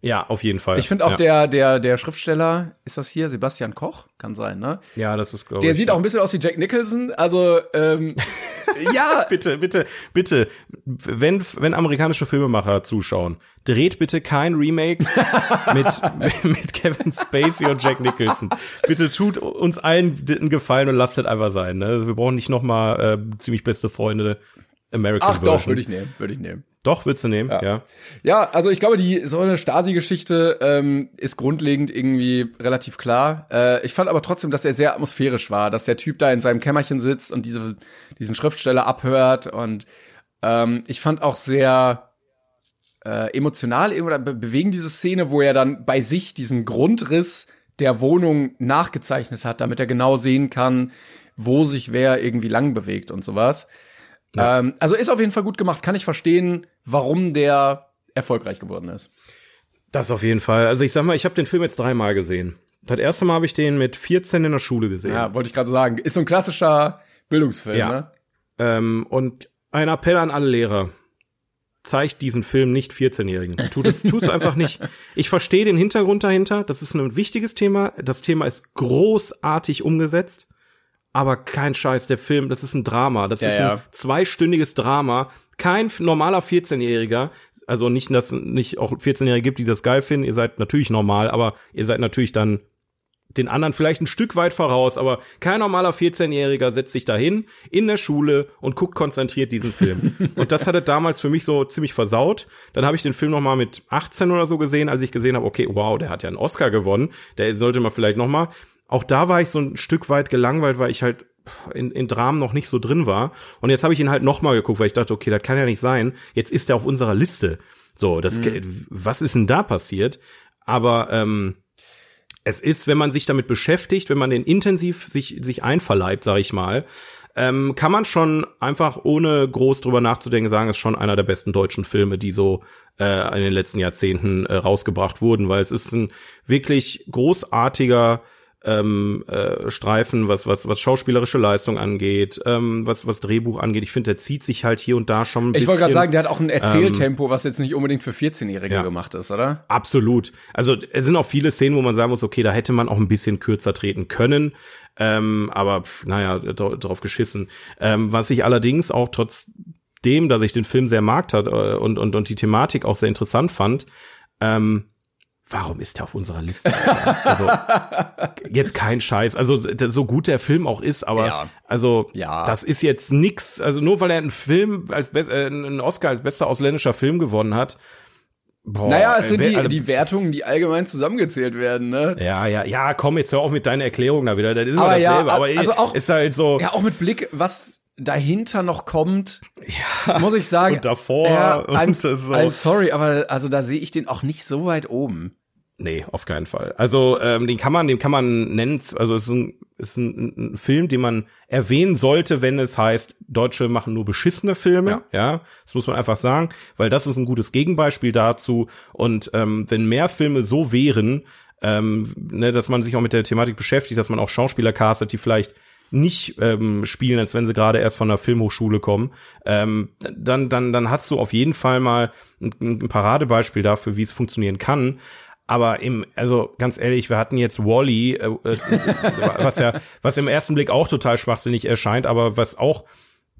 Ja, auf jeden Fall. Ich finde auch ja. der, der, der Schriftsteller, ist das hier Sebastian Koch? Kann sein, ne? Ja, das ist, glaube Der ich. sieht ja. auch ein bisschen aus wie Jack Nicholson. Also, ähm, ja, Bitte, bitte, bitte, wenn, wenn amerikanische Filmemacher zuschauen, dreht bitte kein Remake mit, mit Kevin Spacey und Jack Nicholson. Bitte tut uns allen einen Gefallen und lasst das einfach sein. Ne? Also wir brauchen nicht noch mal äh, ziemlich beste Freunde American ach Version. doch, würde ich nehmen, würde ich nehmen. Doch, würdest du nehmen, ja. Ja, also ich glaube, die so eine Stasi-Geschichte ähm, ist grundlegend irgendwie relativ klar. Äh, ich fand aber trotzdem, dass er sehr atmosphärisch war, dass der Typ da in seinem Kämmerchen sitzt und diese, diesen Schriftsteller abhört. Und ähm, ich fand auch sehr äh, emotional oder be bewegen diese Szene, wo er dann bei sich diesen Grundriss der Wohnung nachgezeichnet hat, damit er genau sehen kann, wo sich wer irgendwie lang bewegt und sowas. Ähm, also ist auf jeden Fall gut gemacht. Kann ich verstehen, warum der erfolgreich geworden ist. Das auf jeden Fall. Also ich sag mal, ich habe den Film jetzt dreimal gesehen. Das erste Mal habe ich den mit 14 in der Schule gesehen. Ja, wollte ich gerade sagen. Ist so ein klassischer Bildungsfilm, Ja. ne? Ähm, und ein Appell an alle Lehrer. Zeigt diesen Film nicht 14-Jährigen. Tut es, tu es einfach nicht. Ich verstehe den Hintergrund dahinter. Das ist ein wichtiges Thema. Das Thema ist großartig umgesetzt. Aber kein Scheiß, der Film, das ist ein Drama. Das Ja, ist ja. ein zweistündiges Drama. Kein normaler 14-Jähriger, also nicht, dass es nicht auch 14-Jährige gibt, die das geil finden. Ihr seid natürlich normal, aber ihr seid natürlich dann den anderen vielleicht ein Stück weit voraus, aber kein normaler 14-Jähriger setzt sich dahin in der Schule und guckt konzentriert diesen Film. und das hatte damals für mich so ziemlich versaut. Dann habe ich den Film noch mal mit 18 oder so gesehen, als ich gesehen habe, okay, wow, der hat ja einen Oscar gewonnen, der sollte man vielleicht noch mal. Auch da war ich so ein Stück weit gelangweilt, weil ich halt in, in Dramen noch nicht so drin war. Und jetzt habe ich ihn halt noch mal geguckt, weil ich dachte, okay, das kann ja nicht sein. Jetzt ist er auf unserer Liste. So, das, was ist denn da passiert? Aber ähm, es ist, wenn man sich damit beschäftigt, wenn man den intensiv sich, sich einverleibt, sag ich mal, ähm, kann man schon einfach ohne groß drüber nachzudenken sagen, es ist schon einer der besten deutschen Filme, die so äh, in den letzten Jahrzehnten äh, rausgebracht wurden, weil es ist ein wirklich großartiger ähm, äh, Streifen, was, was, was schauspielerische Leistung angeht, ähm, was, was Drehbuch angeht. Ich finde, der zieht sich halt hier und da schon ein Ich bisschen. wollte gerade sagen, der hat auch ein Erzähltempo, was jetzt nicht unbedingt für 14-Jährige Ja. gemacht ist, oder? Absolut. Also es sind auch viele Szenen, wo man sagen muss, okay, da hätte man auch ein bisschen kürzer treten können. Ähm, aber pf, naja, dra- drauf geschissen. Ähm, was ich allerdings auch trotzdem, dass ich den Film sehr mag hat äh, und, und, und die Thematik auch sehr interessant fand, ähm, warum ist der auf unserer Liste? Also jetzt kein Scheiß. Also so gut der Film auch ist, aber Ja. also Ja. das ist jetzt nix. Also nur weil er einen Film als äh, einen Oscar als bester ausländischer Film gewonnen hat. Boah, naja, es sind ey, die, also- die Wertungen, die allgemein zusammengezählt werden, ne? ja, ja, ja, komm, jetzt hör auf mit deiner Erklärung da wieder. Das ist Aber immer ja, dasselbe. aber also auch- ist halt so. Ja, auch mit Blick, was dahinter noch kommt, muss ich sagen. und davor ja, und I'm, ist so. I'm sorry, aber also da sehe ich den auch nicht so weit oben. Nee, auf keinen Fall. Also ähm, den kann man, den kann man nennen. Also es ist ein, ist ein, ein Film, den man erwähnen sollte, wenn es heißt, Deutsche machen nur beschissene Filme. Ja. Ja, das muss man einfach sagen, weil das ist ein gutes Gegenbeispiel dazu. Und ähm, wenn mehr Filme so wären, ähm, ne, dass man sich auch mit der Thematik beschäftigt, dass man auch Schauspieler castet, die vielleicht nicht ähm, spielen, als wenn sie gerade erst von der Filmhochschule kommen, ähm, dann, dann, dann hast du auf jeden Fall mal ein, ein Paradebeispiel dafür, wie es funktionieren kann. Aber im, also ganz ehrlich, wir hatten jetzt Wally, äh, äh, was ja, was im ersten Blick auch total schwachsinnig erscheint, aber was auch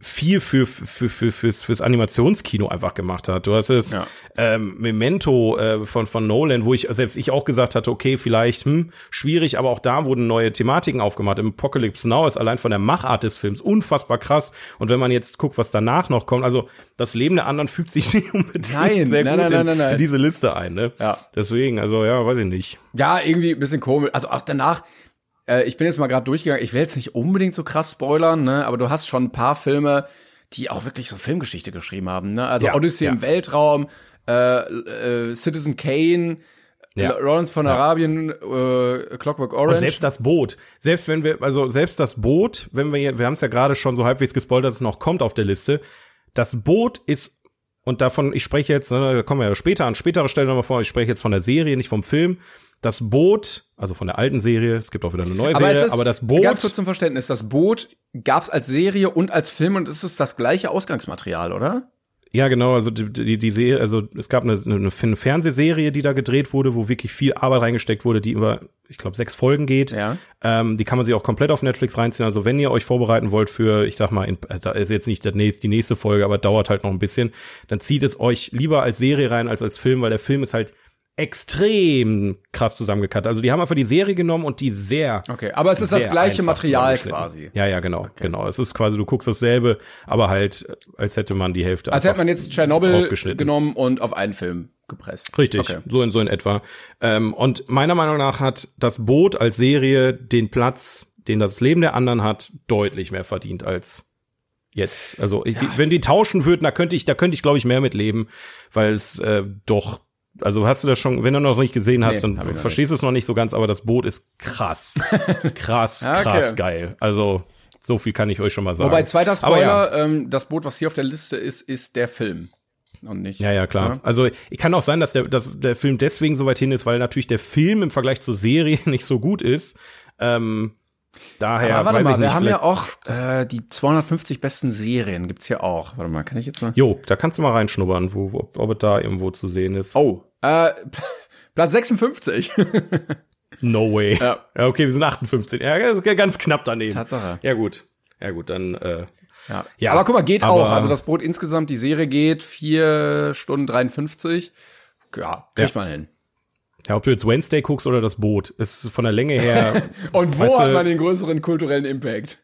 viel für, für, für, fürs, fürs Animationskino einfach gemacht hat. Du hast es Ja. ähm, Memento äh, von, von Nolan, wo ich selbst ich auch gesagt hatte, okay, vielleicht hm, schwierig, aber auch da wurden neue Thematiken aufgemacht. Im Apocalypse Now ist allein von der Machart des Films unfassbar krass. Und wenn man jetzt guckt, was danach noch kommt, also das Leben der anderen fügt sich nicht unbedingt Nein, sehr nein, gut nein, in, in diese Liste ein. Ne? Ja. Deswegen, also ja, weiß ich nicht. Ja, irgendwie ein bisschen komisch. Also auch danach, äh, ich bin jetzt mal gerade durchgegangen, ich will jetzt nicht unbedingt so krass spoilern, ne, aber du hast schon ein paar Filme, die auch wirklich so Filmgeschichte geschrieben haben, ne? Also Ja, Odyssey ja. im Weltraum, äh, äh, Citizen Kane, Ja. Lawrence von Arabien, äh, Clockwork Orange. Und selbst das Boot, selbst wenn wir, also selbst das Boot, wenn wir, wir haben es ja gerade schon so halbwegs gespoilert, dass es noch kommt auf der Liste. Das Boot ist, und davon, ich spreche jetzt, ne, da kommen wir ja später an spätere Stellen nochmal vor, ich spreche jetzt von der Serie, nicht vom Film. Das Boot, also von der alten Serie, es gibt auch wieder eine neue aber Serie, ist, aber das Boot. Ganz kurz zum Verständnis, das Boot gab's als Serie und als Film und es ist das gleiche Ausgangsmaterial, oder? Ja, genau, also die, die, die Serie, also es gab eine, eine, eine Fernsehserie, die da gedreht wurde, wo wirklich viel Arbeit reingesteckt wurde, die über, ich glaube, sechs Folgen geht. Ja. Ähm, die kann man sich auch komplett auf Netflix reinziehen. Also wenn ihr euch vorbereiten wollt für, ich sag mal, in, da ist jetzt nicht die nächste Folge, aber dauert halt noch ein bisschen, dann zieht es euch lieber als Serie rein als als Film, weil der Film ist halt extrem krass zusammengekattet. Also die haben einfach die Serie genommen und die sehr. Okay, aber es ist das gleiche Material quasi. Ja, ja, genau, okay. genau. Es ist quasi, du guckst dasselbe, aber halt, als hätte man die Hälfte. Als hätte man jetzt Tschernobyl genommen und auf einen Film gepresst. Richtig, okay. so in so in etwa. Ähm, und meiner Meinung nach hat das Boot als Serie den Platz, den das Leben der anderen hat, deutlich mehr verdient als jetzt. Also ja. ich, wenn die tauschen würden, da könnte ich, da könnte ich glaube ich mehr mit leben, weil es äh, doch also hast du das schon, wenn du noch nicht gesehen hast, nee, dann verstehst du es noch nicht so ganz, aber das Boot ist krass. krass, okay. krass geil. Also so viel kann ich euch schon mal sagen. Wobei, zweiter Spoiler, ja. ähm, das Boot, was hier auf der Liste ist, ist der Film. Und nicht. Ja, ja, klar. Ja. Also ich kann auch sein, dass der, dass der Film deswegen so weit hin ist, weil natürlich der Film im Vergleich zur Serie nicht so gut ist. Ähm, Daher Aber warte weiß mal, ich nicht, wir haben ja auch äh, die 250 besten Serien gibt's hier auch. Warte mal, kann ich jetzt mal? Jo, da kannst du mal reinschnuppern, wo, ob, ob es da irgendwo zu sehen ist. Oh, äh, Platz 56. no way. Ja. Okay, wir sind 58. Ja, ganz knapp daneben. Tatsache. Ja gut. Ja gut, dann äh, ja. ja. Aber guck mal, geht auch. Also das Brot insgesamt, die Serie geht vier Stunden 53. Ja, kriegt ja. man hin. Ja, ob du jetzt Wednesday guckst oder das Boot, ist von der Länge her. Und wo hat man den größeren kulturellen Impact?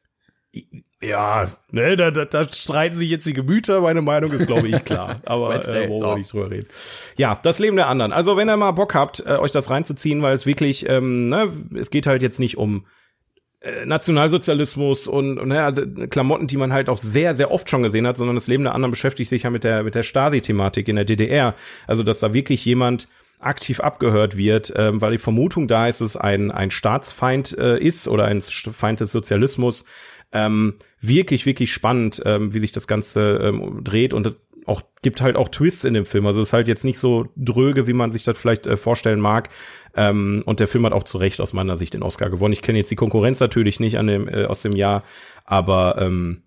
Ja, ne, da, da, da streiten sich jetzt die Gemüter. Meine Meinung ist, glaube ich, klar. Aber äh, wo so. wir nicht drüber reden. Ja, das Leben der anderen. Also, wenn ihr mal Bock habt, äh, euch das reinzuziehen, weil es wirklich, ähm, ne, es geht halt jetzt nicht um äh, Nationalsozialismus und, und naja, Klamotten, die man halt auch sehr, sehr oft schon gesehen hat, sondern das Leben der anderen beschäftigt sich ja mit der, mit der Stasi-Thematik in der DDR. Also, dass da wirklich jemand aktiv abgehört wird, ähm, weil die Vermutung da ist, dass es ein, ein Staatsfeind äh, ist oder ein Feind des Sozialismus. Ähm, wirklich, wirklich spannend, ähm, wie sich das Ganze ähm, dreht und auch gibt halt auch Twists in dem Film. Also es ist halt jetzt nicht so dröge, wie man sich das vielleicht äh, vorstellen mag. Ähm, und der Film hat auch zu Recht aus meiner Sicht den Oscar gewonnen. Ich kenne jetzt die Konkurrenz natürlich nicht an dem äh, aus dem Jahr, aber ähm,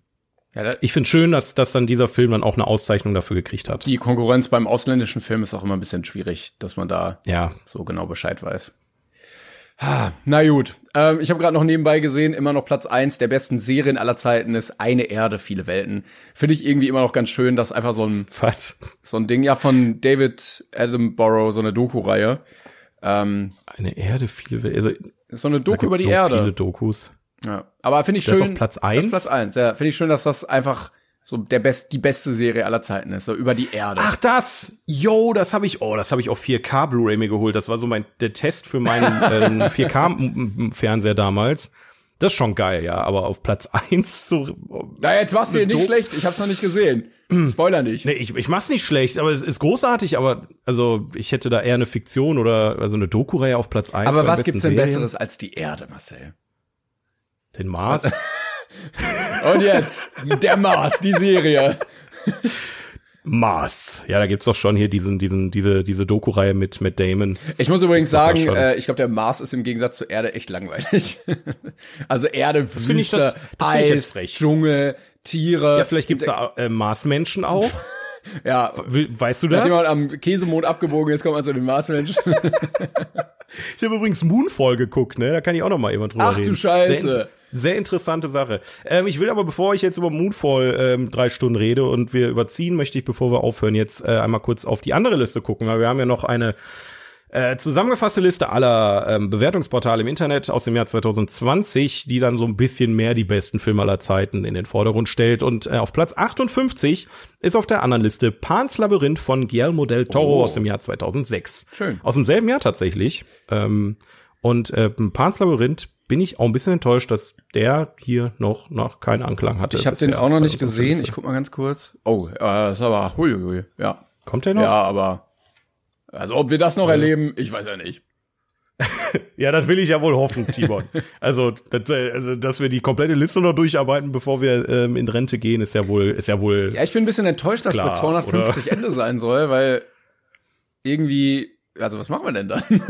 ja, ich finde schön, dass, dass dann dieser Film dann auch eine Auszeichnung dafür gekriegt hat. Die Konkurrenz beim ausländischen Film ist auch immer ein bisschen schwierig, dass man da ja. so genau Bescheid weiß. Ha, na gut. Ähm, ich habe gerade noch nebenbei gesehen, immer noch Platz eins der besten Serien aller Zeiten ist Eine Erde, viele Welten. Finde ich irgendwie immer noch ganz schön, dass einfach so ein Was? so ein Ding ja von David Attenborough, so eine Doku-Reihe. Ähm, eine Erde, viele Welten. Also, so eine Doku über die so Erde. Viele Dokus. Ja, aber finde ich das schön. Ist auf Platz eins. Platz eins. Ja, finde ich schön, dass das einfach so der best, die beste Serie aller Zeiten ist, so über die Erde. Ach das, yo, das habe ich, oh, das habe ich auf 4K Blu-ray mir geholt. Das war so mein der Test für meinen äh, 4K Fernseher damals. Das ist schon geil, ja, aber auf Platz eins so. Na, jetzt machst du nicht schlecht. Ich hab's noch nicht gesehen. Spoiler nicht. Nee, ich, ich mach's nicht schlecht, aber es ist großartig, aber also ich hätte da eher eine Fiktion oder also eine Doku-Reihe auf Platz eins. Aber was gibt's denn Serien? Besseres als die Erde, Marcel? Den Mars. Und jetzt, der Mars, die Serie. Mars. Ja, da gibt's doch schon hier diesen, diesen, diese, diese Doku-Reihe mit, mit Damon. Ich muss übrigens sagen, äh, ich glaube, der Mars ist im Gegensatz zur Erde echt langweilig. also Erde, das Wüste, das, das Eis, Dschungel, Tiere. Ja, vielleicht gibt's da äh, Marsmenschen auch. ja. Weißt du das? Nachdem man am Käsemond abgebogen ist, kommt man zu den Marsmenschen. ich habe übrigens Moonfall geguckt, ne? Da kann ich auch noch mal jemand drüber Ach, reden. Ach du Scheiße. Sehr, interessante Sache. Ähm, ich will aber, bevor ich jetzt über Moonfall ähm, drei Stunden rede und wir überziehen, möchte ich, bevor wir aufhören, jetzt äh, einmal kurz auf die andere Liste gucken, weil wir haben ja noch eine äh, zusammengefasste Liste aller ähm, Bewertungsportale im Internet aus dem Jahr 2020, die dann so ein bisschen mehr die besten Filme aller Zeiten in den Vordergrund stellt. Und äh, auf Platz 58 ist auf der anderen Liste Pans Labyrinth von Guillermo del Toro oh. aus dem Jahr 2006. Schön. Aus demselben Jahr tatsächlich. Ähm, und äh, Pans Labyrinth bin ich auch ein bisschen enttäuscht, dass der hier noch, noch keinen Anklang hatte. Ich habe den auch noch nicht gesehen. Ich guck mal ganz kurz. Oh, äh, das ist aber hui, hui, ja. Kommt der noch? Ja, aber Also ob wir das noch erleben, ich weiß ja nicht. Ja, das will ich ja wohl hoffen, Timon. also, das, äh, also, dass wir die komplette Liste noch durcharbeiten, bevor wir ähm, in Rente gehen, ist ja wohl, ist ja wohl. Ja, ich bin ein bisschen enttäuscht, dass Klar, bei 250 oder? Ende sein soll, weil irgendwie, also was machen wir denn dann?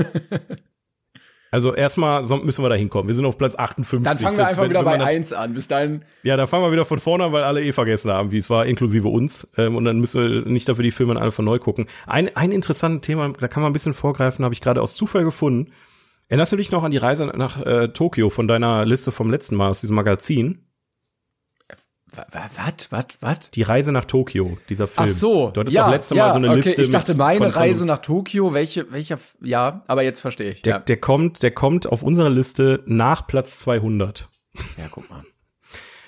Also erstmal müssen wir da hinkommen. Wir sind auf Platz 58. Dann fangen wir einfach wenn- wieder wenn bei man das- 1 an. Bis dahin, Ja, da fangen wir wieder von vorne an, weil alle eh vergessen haben, wie es war, inklusive uns. Ähm, und dann müssen wir nicht dafür die Filme alle von neu gucken. Ein, ein interessantes Thema, da kann man ein bisschen vorgreifen, habe ich gerade aus Zufall gefunden. Erinnerst du dich noch an die Reise nach äh, Tokio von deiner Liste vom letzten Mal aus diesem Magazin? Was, was, was? Die Reise nach Tokio, dieser Film. Ach so, Du hattest ja, doch letzte ja, Mal so eine okay. Liste. Ich dachte, meine von- Reise nach Tokio, welche, welcher, ja, aber jetzt verstehe ich. Der, ja. der kommt, der kommt auf unserer Liste nach Platz 200. ja, guck mal.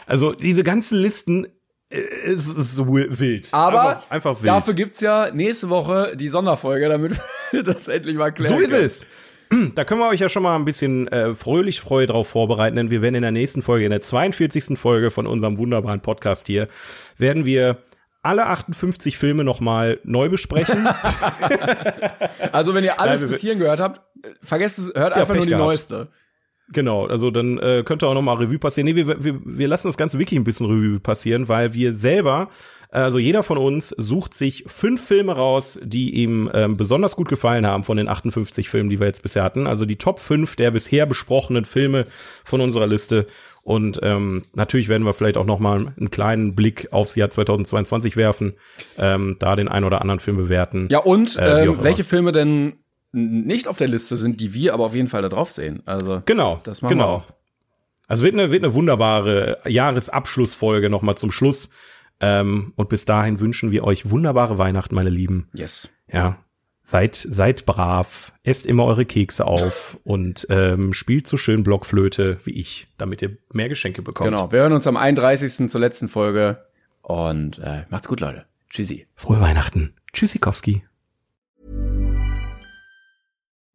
Also diese ganzen Listen, äh, es ist so wild. Aber einfach, einfach wild. dafür gibt's ja nächste Woche die Sonderfolge, damit wir das endlich mal klären. So ist können. es. Da können wir euch ja schon mal ein bisschen äh, fröhlich Freude drauf vorbereiten, denn wir werden in der nächsten Folge, in der 42. Folge von unserem wunderbaren Podcast hier, werden wir alle 58 Filme nochmal neu besprechen. Also, wenn ihr alles Nein, bis hierhin gehört habt, vergesst es, hört einfach Pech nur die gehabt. neueste. Genau, also dann äh, könnt ihr auch nochmal Revue passieren. Nee, wir, wir, wir lassen das ganze wirklich ein bisschen Revue passieren, weil wir selber, also jeder von uns sucht sich fünf Filme raus, die ihm ähm, besonders gut gefallen haben von den 58 Filmen, die wir jetzt bisher hatten. Also die Top 5 der bisher besprochenen Filme von unserer Liste. Und ähm, natürlich werden wir vielleicht auch noch mal einen kleinen Blick aufs Jahr 2022 werfen, ähm, da den ein oder anderen Film bewerten. Ja, und Äh, ähm, welche Filme denn nicht auf der Liste sind, die wir aber auf jeden Fall da drauf sehen. Also, Genau, das machen genau. wir auch. Also wird eine, wird eine wunderbare Jahresabschlussfolge noch mal zum Schluss. Ähm, und bis dahin wünschen wir euch wunderbare Weihnachten, meine Lieben. Yes. Ja, seid seid brav, esst immer eure Kekse auf und ähm, spielt so schön Blockflöte wie ich, damit ihr mehr Geschenke bekommt. Genau. Wir hören uns am 31. zur letzten Folge. Und äh, macht's gut, Leute. Tschüssi. Frohe Weihnachten. Tschüssikowski.